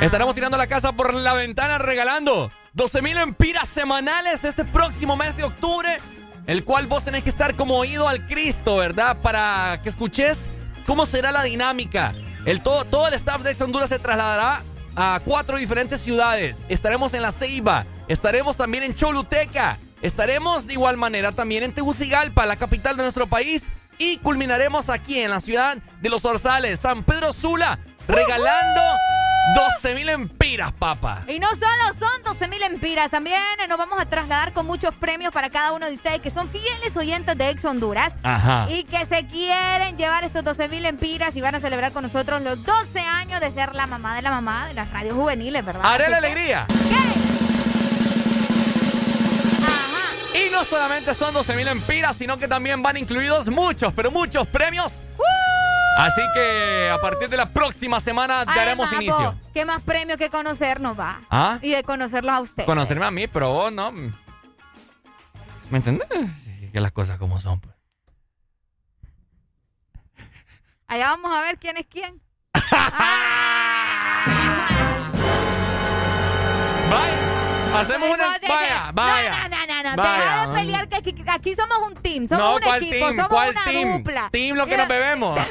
Estaremos tirando la casa por la ventana regalando 12 mil empiras semanales este próximo mes de octubre. El cual vos tenés que estar como oído al Cristo, ¿verdad? Para que escuches cómo será la dinámica. El todo, todo el staff de Ex Honduras se trasladará a cuatro diferentes ciudades. Estaremos en La Ceiba. Estaremos también en Choluteca. Estaremos de igual manera también en Tegucigalpa, la capital de nuestro país. Y culminaremos aquí en la ciudad de Los Orzales, San Pedro Sula, regalando 12 mil empiras, papa. Y no solo son 12 mil empiras, también nos vamos a trasladar con muchos premios para cada uno de ustedes que son fieles oyentes de Ex Honduras. Ajá. Y que se quieren llevar estos 12 mil empiras y van a celebrar con nosotros los 12 años de ser la mamá de la mamá de las radios juveniles, ¿verdad? Haré la Así que- Y no solamente son 12 mil empiras, sino que también van incluidos muchos, pero muchos premios. Así que a partir de la próxima semana daremos inicio. po, ¿Qué más premio que conocernos va? ¿Ah? Y de conocerlos a ustedes. Conocerme a mí, pero vos no. ¿Me entendés? Que las cosas como son. pues. Allá vamos a ver quién es quién. Vaya, hacemos una. Vaya, vaya. No, no, no, Vaya. Deja de pelear que aquí, aquí somos un team, somos no, un ¿cuál equipo, team? somos ¿Cuál una team? dupla. Team lo que nos bebemos.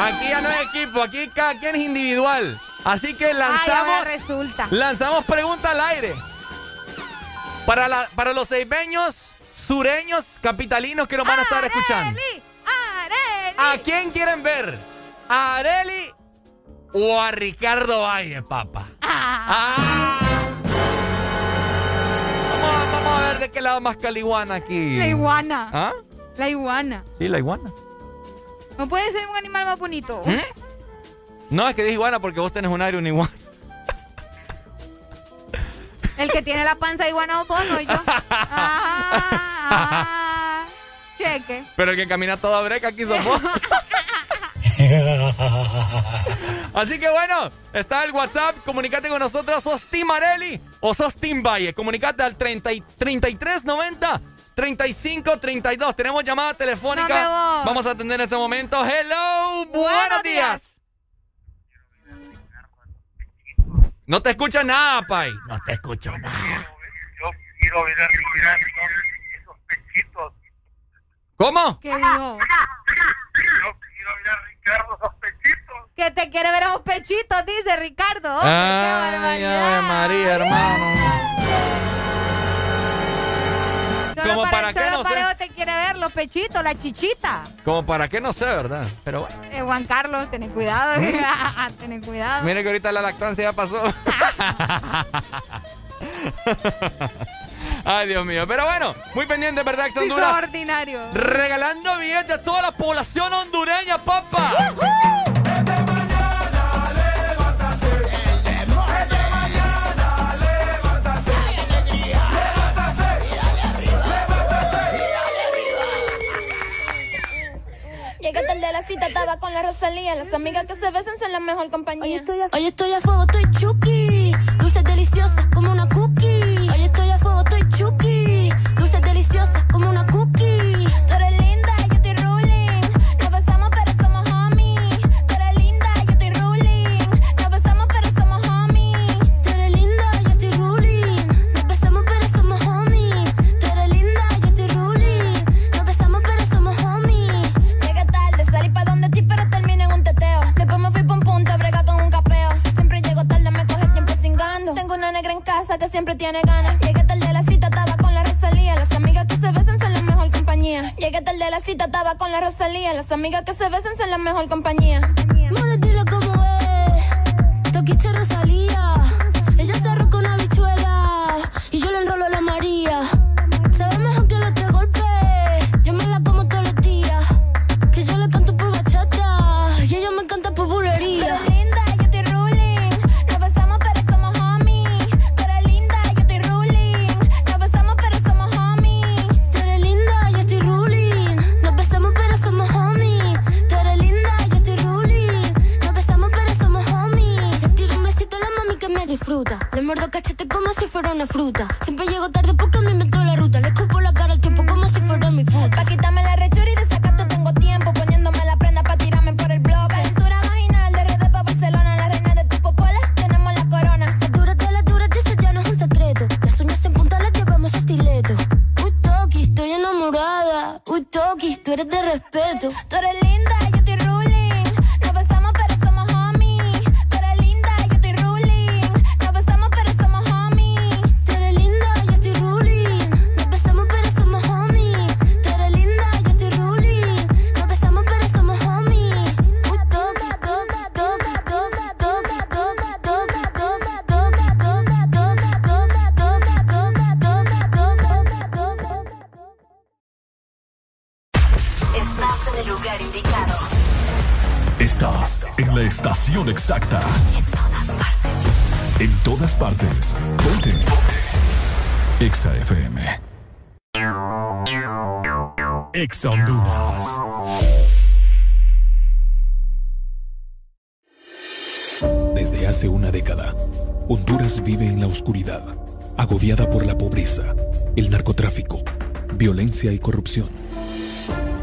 Aquí ya no es equipo, aquí cada quien es individual. Así que Ay, lanzamos. ahora resulta. Lanzamos pregunta al aire. Para, la, para los seibeños, sureños, capitalinos que nos van a estar escuchando. ¿A quién quieren ver? ¿A Areli o a Ricardo Valle, papá? Ah. Vamos, a- vamos a ver de qué lado más caliguana aquí. La iguana. ¿Ah? La iguana. Sí, la iguana. No puede ser un animal más bonito. ¿Mm? No, es que dije iguana porque vos tenés un aire, una iguana. El que tiene la panza de iguana vos, no yo. Ah, ah, cheque. Pero el que camina toda breca aquí sos vos. Así que bueno, está el WhatsApp. Comunicate con nosotros. ¿Sos Team Areli o sos Team Valle? Comunicate al 30 y- 3390 3532. Tenemos llamada No, telefónica. rebo. Vamos a atender en este momento. Hello, buenos, días. No te escucho nada, Pai. No te escucho nada. Quiero ver a esos pechitos. ¿Cómo? ¿Qué dijo? Quiero ver a Esos pechitos. Que te quiere ver a los pechitos, dice Ricardo. Hombre, qué Ay. Ave María, hermano. Solo ¿Como para qué? Solo No sé. Te quiere ver los pechitos, la chichita. Como para qué, no sé, ¿verdad? Pero bueno. Eh, Juan Carlos, ten cuidado. ten cuidado. Mire que ahorita la lactancia ya pasó. Ay, Dios mío. Pero bueno, muy pendiente, ¿verdad, sos Honduras? ordinario. Regalando billetes a toda la población hondureña, papá. Llegué tarde a la cita, estaba con la Rosalía. Las amigas que se besan son la mejor compañía. Hoy estoy a fuego, estoy chuki. Dulces deliciosas como una cookie. siempre tiene ganas. Llegué tal de la cita, estaba con la Rosalía. Las amigas que se besan son la mejor compañía. Llegué tal de la cita, estaba con la Rosalía. Las amigas que se besan son la mejor compañía. Mira, dilo como es. Toquiche Rosalía. Ella está roca una bichuela. Y yo le enrolo a la María. Muerdo cachete como si fuera una fruta. Siempre llego tarde porque me inventó la ruta. Le escupo la cara al tiempo como si fuera mi puta. Pa' quitarme la rechura y de sacato tengo tiempo. Poniéndome la prenda pa' tirarme por el blog. Calentura vaginal de redes pa' Barcelona. La reina de tipo pola, tenemos la corona. Las duras de las duras, y eso ya no es un secreto. Las uñas en punta las llevamos a estileto. Uy, Toki, estoy enamorada. Uy, Toki, tú eres de respeto. Tú eres linda, lugar indicado. Estás en la estación exacta. En todas partes. Ponte. Exa FM. Exa Honduras. Desde hace una década, Honduras vive en la oscuridad, agobiada por la pobreza, el narcotráfico, violencia y corrupción.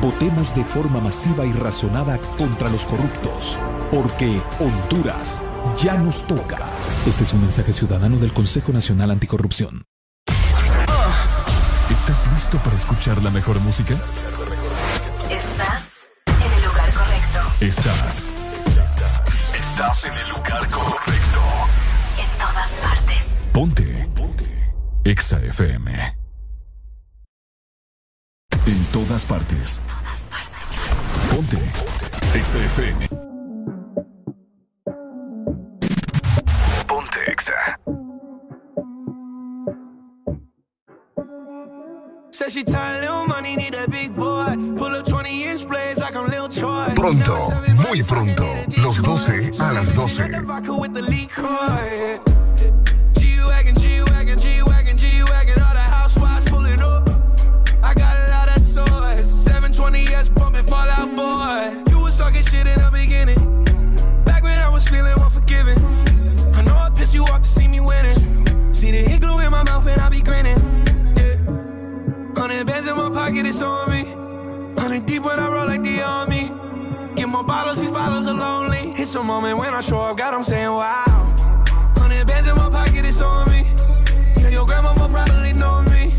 votemos de forma masiva y razonada contra los corruptos, porque Honduras ya nos toca. Este es un mensaje ciudadano del Consejo Nacional Anticorrupción. ¿Estás listo para escuchar la mejor música? Estás en el lugar correcto. Estás. Estás en el lugar correcto. En todas partes. Ponte. Ponte. Exa FM. En todas partes. Ponte. Ponte Exa. Said she tired, little money, need a big boy. Pull up 20 inch blades like I'm Lil Troy. Pronto, muy pronto, los 12 a las 12. See the igloo in my mouth and I be grinning. Yeah. Hundred bands in my pocket, it's on me. Hundred deep when I roll like the army. Get more bottles, these bottles are lonely. It's a moment when I show up, God, I'm saying wow. Hundred bands in my pocket, it's on me. Yeah, your grandma probably know me.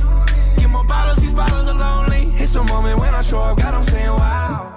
Get more bottles, these bottles are lonely. It's a moment when I show up, God, I'm saying wow.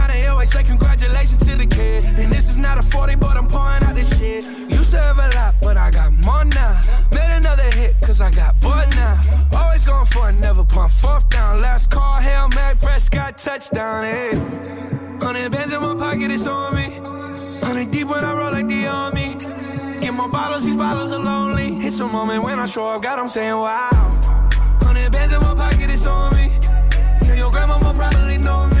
congratulations to the kid. And this is not a 40, but I'm pouring out this shit. Used to have a lot, but I got more now. Made another hit, cause I got bored now. Always going for it, never pump fourth down. Last call, Hail Mary, Prescott, touchdown, hey. Hundred bands in my pocket, it's on me. Hundred deep when I roll like the army. Get more bottles, these bottles are lonely. It's a moment when I show up, God, I'm saying wow. Hundred bands in my pocket, it's on me. Yeah, your grandma probably know me.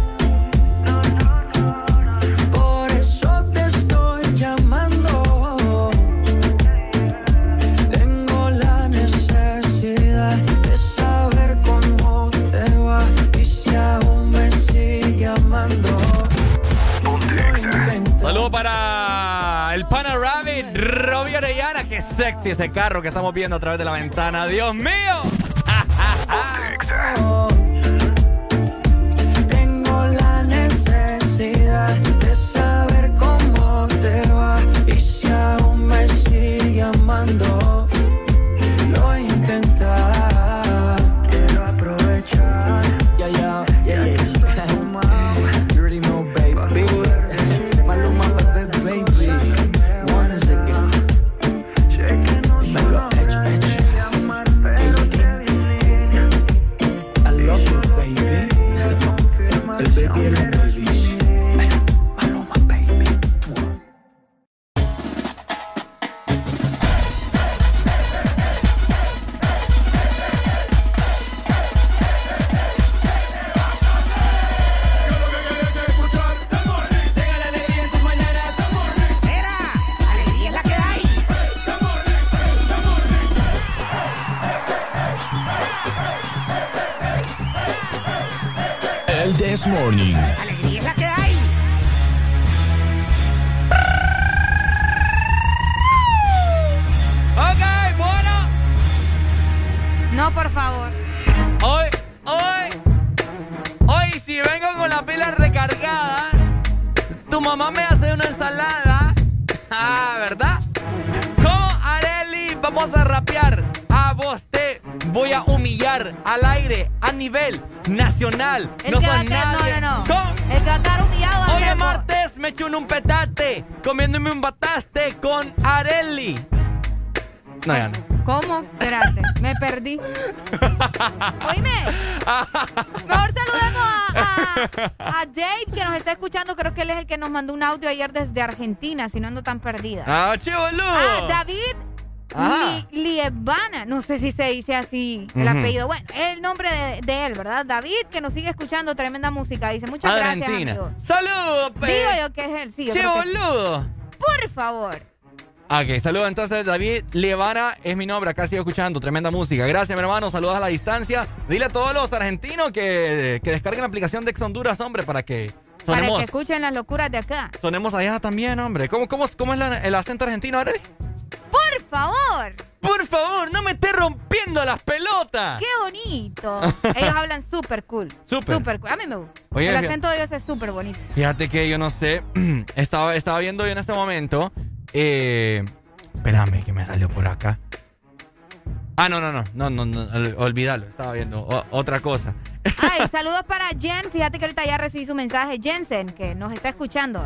Para el Pana Rabbit, Robbie Orellana. Qué sexy ese carro que estamos viendo a través de la ventana. ¡Dios mío! Tengo la necesidad de saber cómo te va y si aún me sigue amando. Lo he This Morning. ¿Cómo? Espérate, me perdí. Oíme. Mejor saludemos a, a, a, Dave, que nos está escuchando. Creo que él es el que nos mandó un audio ayer desde Argentina, si no ando tan perdida. ¡Ah, chivolo! Ah, David Ah. Liebana, no sé si se dice así el apellido. Bueno, es el nombre de, él, ¿verdad? David, que nos sigue escuchando, tremenda música. Dice, muchas gracias, amigo. ¡Saludos! Digo yo que es él, sí. ¡Che, boludo! Por favor. Ok, saludos entonces David Liebana, es mi nombre, acá sigo escuchando, tremenda música. Gracias mi hermano, saludos a la distancia. Dile a todos los argentinos que, que descarguen la aplicación de Ex Honduras, hombre, para que sonemos. Para que escuchen las locuras de acá. Sonemos allá también, hombre. ¿Cómo, cómo, cómo es el acento argentino, Arely? Por favor. Por favor, no me estés rompiendo las pelotas. Qué bonito. ellos hablan súper cool. Súper. Súper cool. A mí me gusta. el acento de ellos es súper bonito. Fíjate que yo no sé. estaba, estaba viendo yo en este momento. Eh, espérame, que me salió por acá. Ah, no, no, no, no, no, no olvídalo, estaba viendo otra cosa. Ay, saludos para Jen, fíjate que ahorita ya recibí su mensaje, Jensen, que nos está escuchando.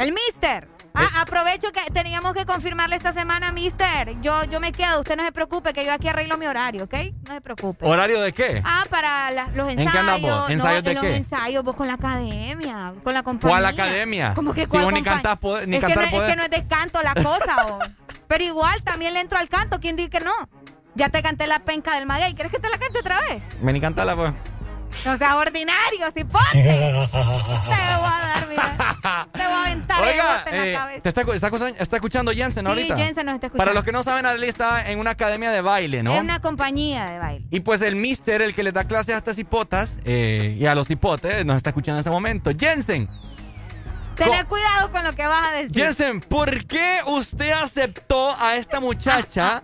El mister. Ah, eh. aprovecho que teníamos que confirmarle esta semana, mister. Yo, yo me quedo, usted no se preocupe, que yo aquí arreglo mi horario, ¿ok? No se preocupe. ¿Horario de qué? Ah, para los ensayos. ¿En qué andamos? ¿Ensayos de los qué? ensayos, vos con la academia, con la compañía. ¿Cuál academia? ¿Cómo que si vos ni cantás, ni es cantar que no, Es que no es de canto la cosa, vos. Pero igual también le entro al canto, ¿quién dice que no? Ya te canté la penca del maguey, ¿quieres que te la cante otra vez? Me ni cantarla, pues. No seas ordinario, si ponte. te voy a dar, mira. Te voy a aventar Oiga, en la eh, cabeza. ¿te está, está, está, escuchando Jensen ahorita? Sí, Jensen nos está escuchando. Para los que no saben, Arely está en una academia de baile, ¿no? Es una compañía de baile. Y pues el mister, el que le da clases a estas hipotas eh, y a los hipotes, nos está escuchando en este momento. Jensen. Tener cuidado con lo que vas a decir. Jensen, ¿por qué usted aceptó a esta muchacha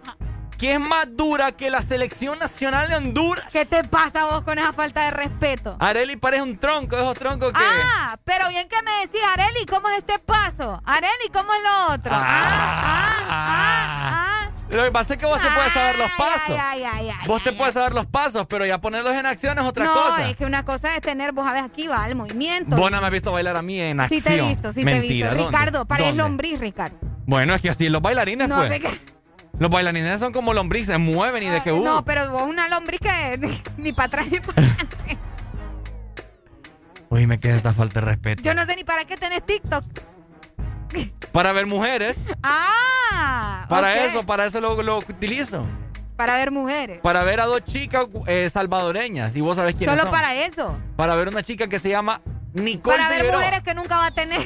que es más dura que la selección nacional de Honduras. ¿Qué te pasa vos con esa falta de respeto? Areli parece un tronco, esos troncos que. Ah, pero bien que me decís, Areli, ¿cómo es este paso? Areli, ¿cómo es lo otro? Ah, ah, ah, ah. Lo que pasa es que vos te puedes saber los pasos. Ay, ay, ay, vos te puedes saber los pasos, pero ya ponerlos en acción es otra cosa. No, es que una cosa es tener, vos sabes, aquí va el movimiento. Vos no me has visto bailar a mí en acción. Sí te he visto, sí Mentira, te he visto. ¿dónde? Ricardo, pareces ¿Dónde? lombriz, Ricardo. Bueno, es que así los bailarines, No, pues. Los bailarines son como lombrices, se mueven y de que uh. No, pero vos una lombriz que ni para atrás ni para adelante. Uy, me queda esta falta de respeto. Yo no sé ni para qué tenés TikTok. Para ver mujeres. Ah, Para eso, para eso lo, lo utilizo. Para ver mujeres. Para ver a dos chicas eh, salvadoreñas. Y vos sabés quiénes Solo son. para eso. Para ver una chica que se llama Nicole Para ver mujeres que nunca va a tener.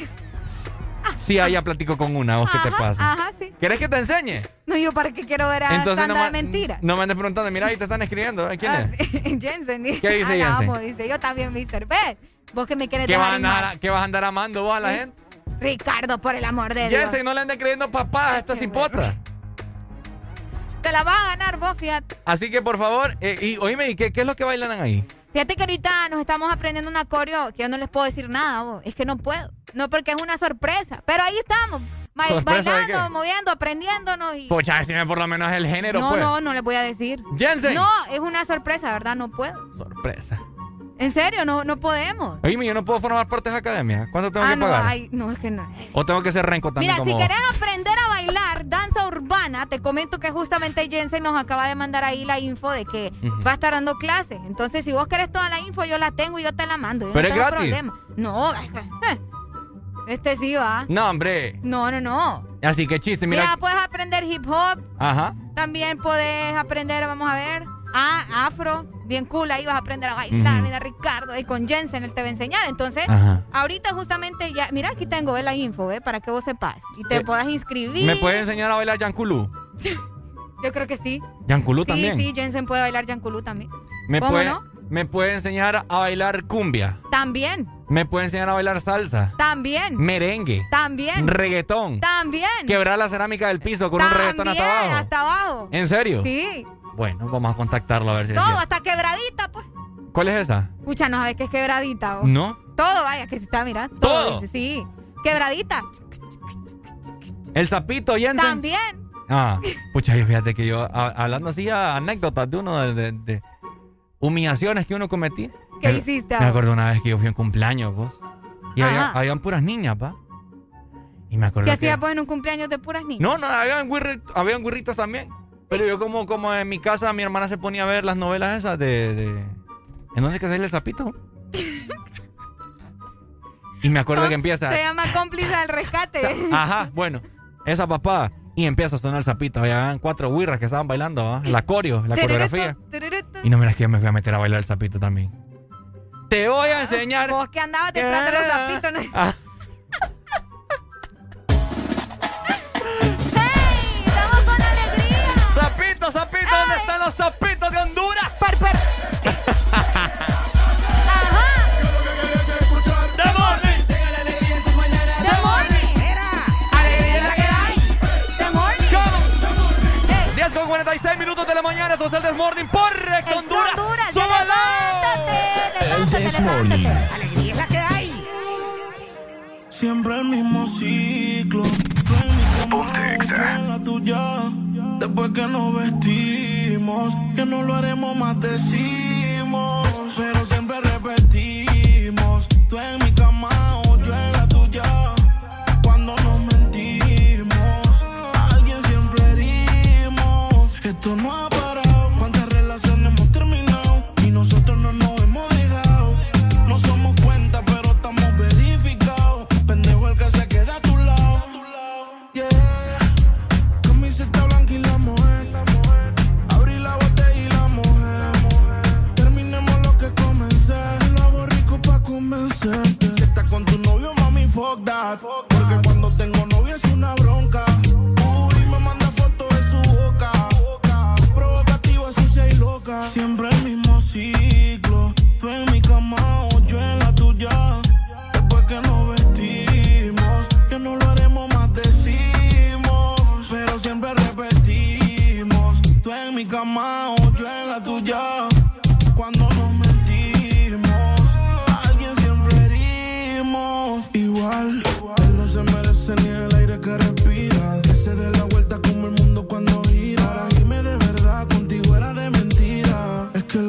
Sí, ahí ya platico con una. ¿Vos qué te pasa? Ajá, sí. ¿Quieres que te enseñe? No, yo para qué quiero ver a Entonces no, tanta mentira. no me andes preguntando. Mira, ahí te están escribiendo. ¿eh? ¿Quién Ah, es? Jensen. dice. ¿Qué dice Ah, Jensen? amo, dice. Yo también, mister. Ve, vos que me quieres ¿Qué vas, a andar. ¿Qué vas a andar amando vos a la gente? Ricardo, por el amor de Dios. Jensen, no le andes creyendo papás a estas hipotas. Te la vas a ganar vos, fíjate. Así que, por favor, eh, y oíme, ¿y ¿qué, ¿qué es lo que bailan ahí? Fíjate que ahorita nos estamos aprendiendo una coreo que yo no les puedo decir nada, vos. Es que no puedo. No, porque es una sorpresa. Pero ahí estamos. ba- ¿Sorpresa de bailando, moviendo, aprendiéndonos. Y... Pocha, decime por lo menos el género, no, pues. no, no les voy a decir. Jensen. No, es una sorpresa, ¿verdad? No puedo. Sorpresa. En serio, no, no podemos. Oíme, yo no puedo formar parte de esa academia. ¿Cuánto tengo ah, que no, pagar? ay, no, es que no. ¿O tengo que ser renco también Mira, como si querés aprender a bailar danza urbana, te comento que justamente Jensen nos acaba de mandar ahí la info de que va a estar dando clases. Entonces, si vos querés toda la info, yo la tengo y yo te la mando. Yo Pero no es gratis. problema. No, es que, eh, este sí va. No, hombre. No, no, no. Así que chiste, Mira, mira. puedes aprender hip hop, Ajá. también puedes aprender, vamos a ver, ah, afro, bien cool, ahí vas a aprender a bailar, mira Ricardo, ahí con Jensen él te va a enseñar. Entonces, Ajá. ahorita justamente ya, mira, aquí tengo la info, ¿eh? Para que vos sepas y te Eh, puedas inscribir. ¿Me puedes enseñar a bailar Yankulú? Yo creo que sí. Yankulú Sí, también. sí, Jensen puede bailar Yankulú también. ¿Me ¿Cómo puede, no? ¿Me puede enseñar a bailar cumbia? También, ¿Me puede enseñar a bailar salsa? también, Merengue. también, Reggaetón. también. Quebrar la cerámica del piso con un reggaetón hasta abajo. hasta abajo. ¿En serio? Sí, Bueno, vamos a contactarlo a ver si todo, hasta quebradita, pues. ¿Cuál es esa? Pucha, no sabes que es quebradita, vos. ¿No? Todo, vaya, que se está mirando. ¿Todo? Sí, quebradita. ¿El sapito Jensen? También. Ah, pucha, yo fíjate que yo, a- hablando así, a- anécdotas de uno, de, de- de humillaciones que uno cometía. ¿Qué Me- hiciste? Me acuerdo una vez que yo fui un cumpleaños, vos. Y había, habían puras niñas, pa. Y me acuerdo ¿Qué que... hacías pues en un cumpleaños de puras niñas? No, no, habían, güirri- habían güirritos también. Pero yo como, como en mi casa mi hermana se ponía a ver las novelas esas de... de... ¿En dónde es que sale el sapito? Y me acuerdo que empieza... Se llama cómplice del rescate. Ajá, bueno, esa papá. Y empieza a sonar el sapito. Había cuatro wirras que estaban bailando, ¿ah? la coreo, la coreografía. Y no me que yo me fui a meter a bailar el sapito también. Te voy a enseñar. Vos que andabas detrás de los zapitos. ¿no? Los de Honduras? Per, per. ¡The morning! ¡The morning! ¡Alegría es la que hay! ¡The morning! 10 con 46 minutos de la mañana. Esto es el Desmorning por Rex Honduras. Honduras, ¡Súbalo! levántate. ¡Alegría es la que hay! Siempre el mismo ciclo. La tuya. Después que nos vestimos, que no lo haremos más decimos. Pero siempre repetimos. Tú en mi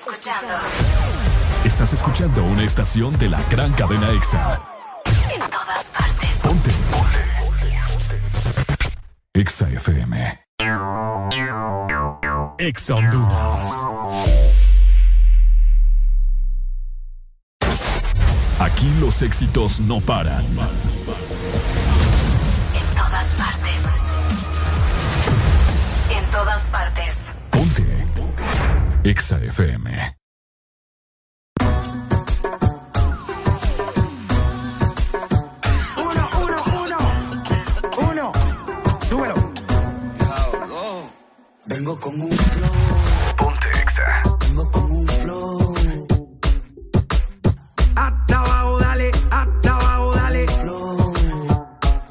Escuchando Estás escuchando una estación de la gran cadena EXA. en todas partes. Ponte. EXA FM. EXA Honduras. Aquí los éxitos no paran. En todas partes. En todas partes. Ponte. EXA FM. Uno, uno, uno. Uno. Súbelo. Vengo con un flow. Ponte Vengo con un flow. Hasta abajo, dale. Hasta abajo, dale. Flow.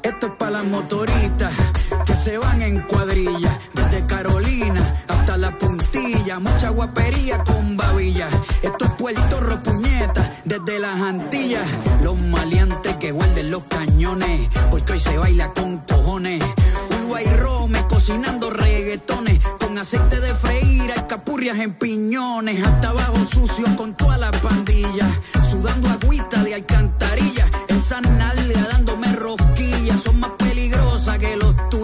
Esto es para las motoritas Mucha guapería con babilla. Esto es Puerto desde las Antillas. Los maleantes que guarden los cañones. Porque hoy se baila con cojones. Uruguay Rome cocinando reggaetones. Con aceite de freír, capurrias en piñones. Hasta abajo sucio con toda la pandilla. Sudando agüita de alcantarilla. Esa nalga dándome rosquillas. Son más peligrosas que los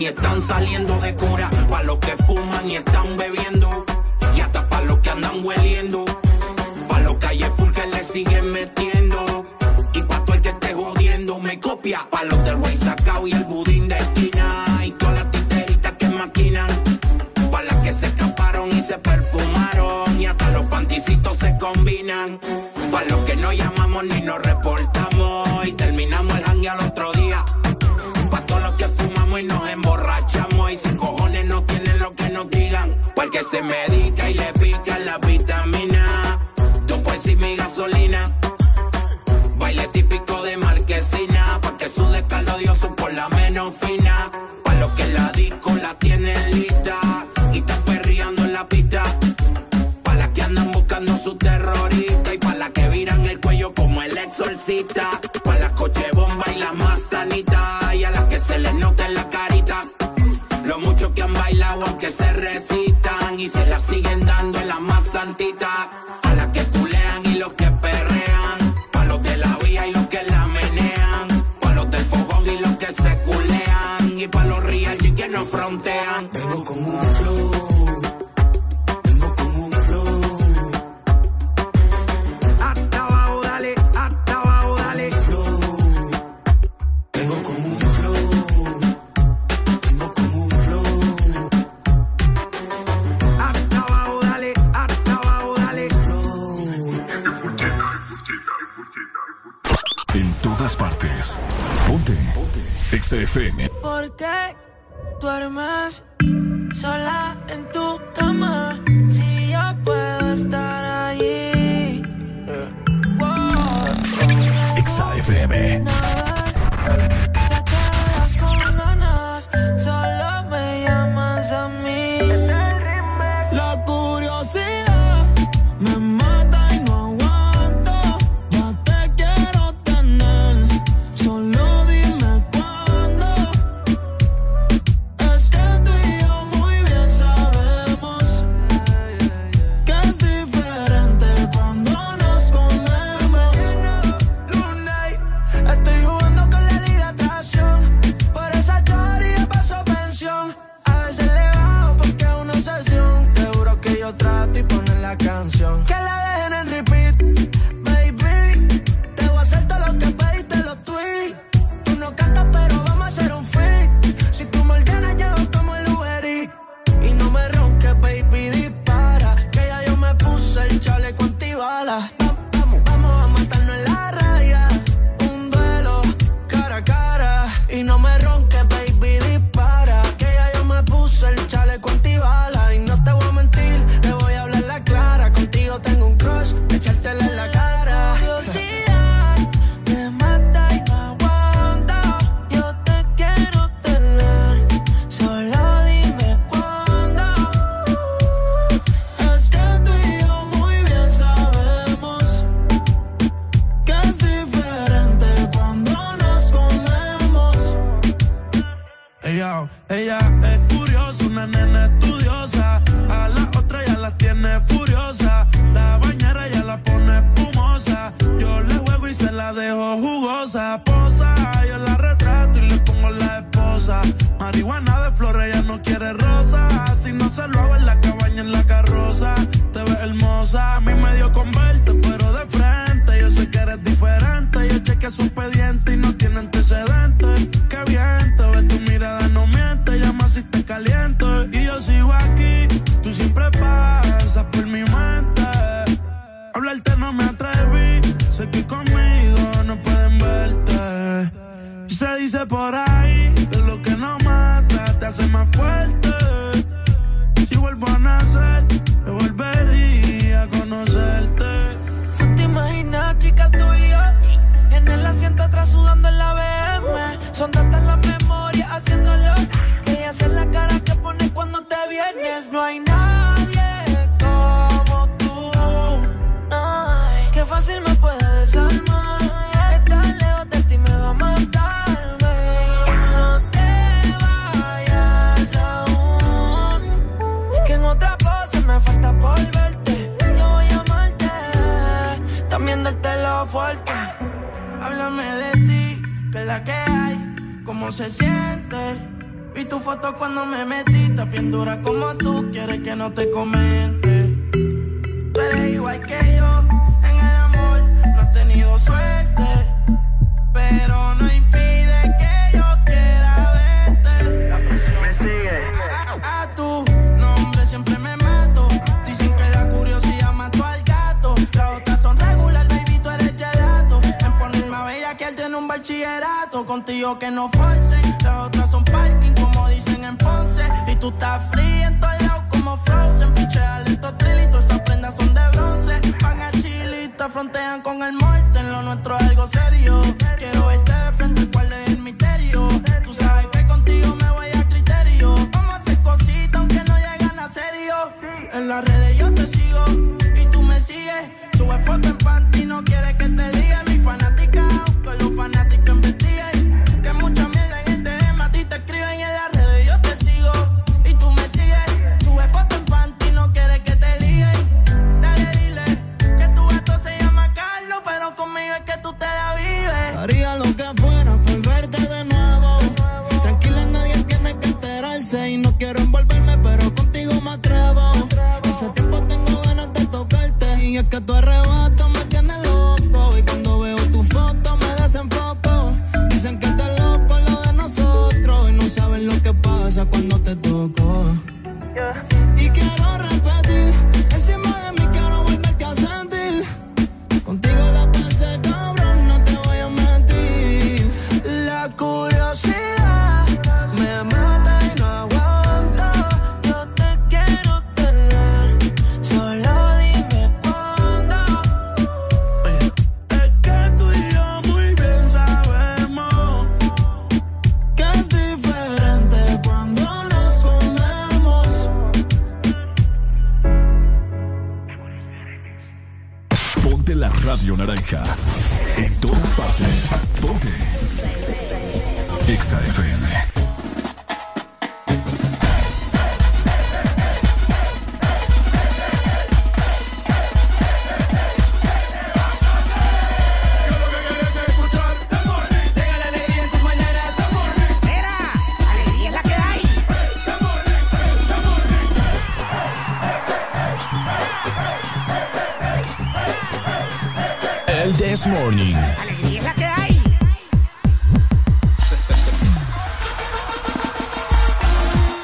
y están saliendo de cura. Para los que fuman y están bebiendo Morning.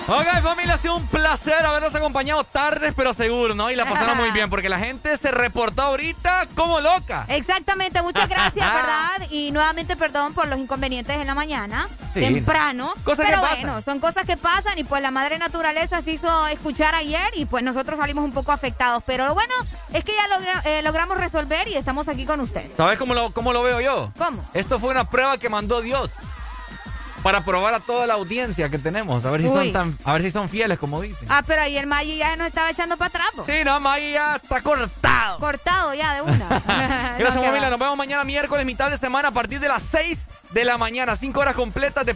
Ok, familia, ha sido un placer habernos acompañado tardes, pero seguro, ¿no? Y la pasaron muy bien, porque la gente se reportó ahorita como loca. Exactamente, muchas gracias, ¿verdad? Y nuevamente perdón por los inconvenientes en la mañana, sí. temprano. Cosas pero bueno, son cosas que pasan y pues la madre naturaleza se hizo escuchar ayer y pues nosotros salimos un poco afectados. Pero bueno, es que ya eh, logramos resolver y estamos aquí con usted. ¿Sabes cómo lo, cómo lo veo yo? ¿Cómo? Esto fue una prueba que mandó Dios para probar a toda la audiencia que tenemos, a ver si son tan, a ver si son fieles como dicen. Ah, pero ahí el Maggi ya nos estaba echando para atrás. Sí, no, Maggi ya está cortado. Cortado ya de una. Gracias, familia. Nos vemos mañana miércoles, mitad de semana, a partir de las 6 de la mañana, 5 horas completas de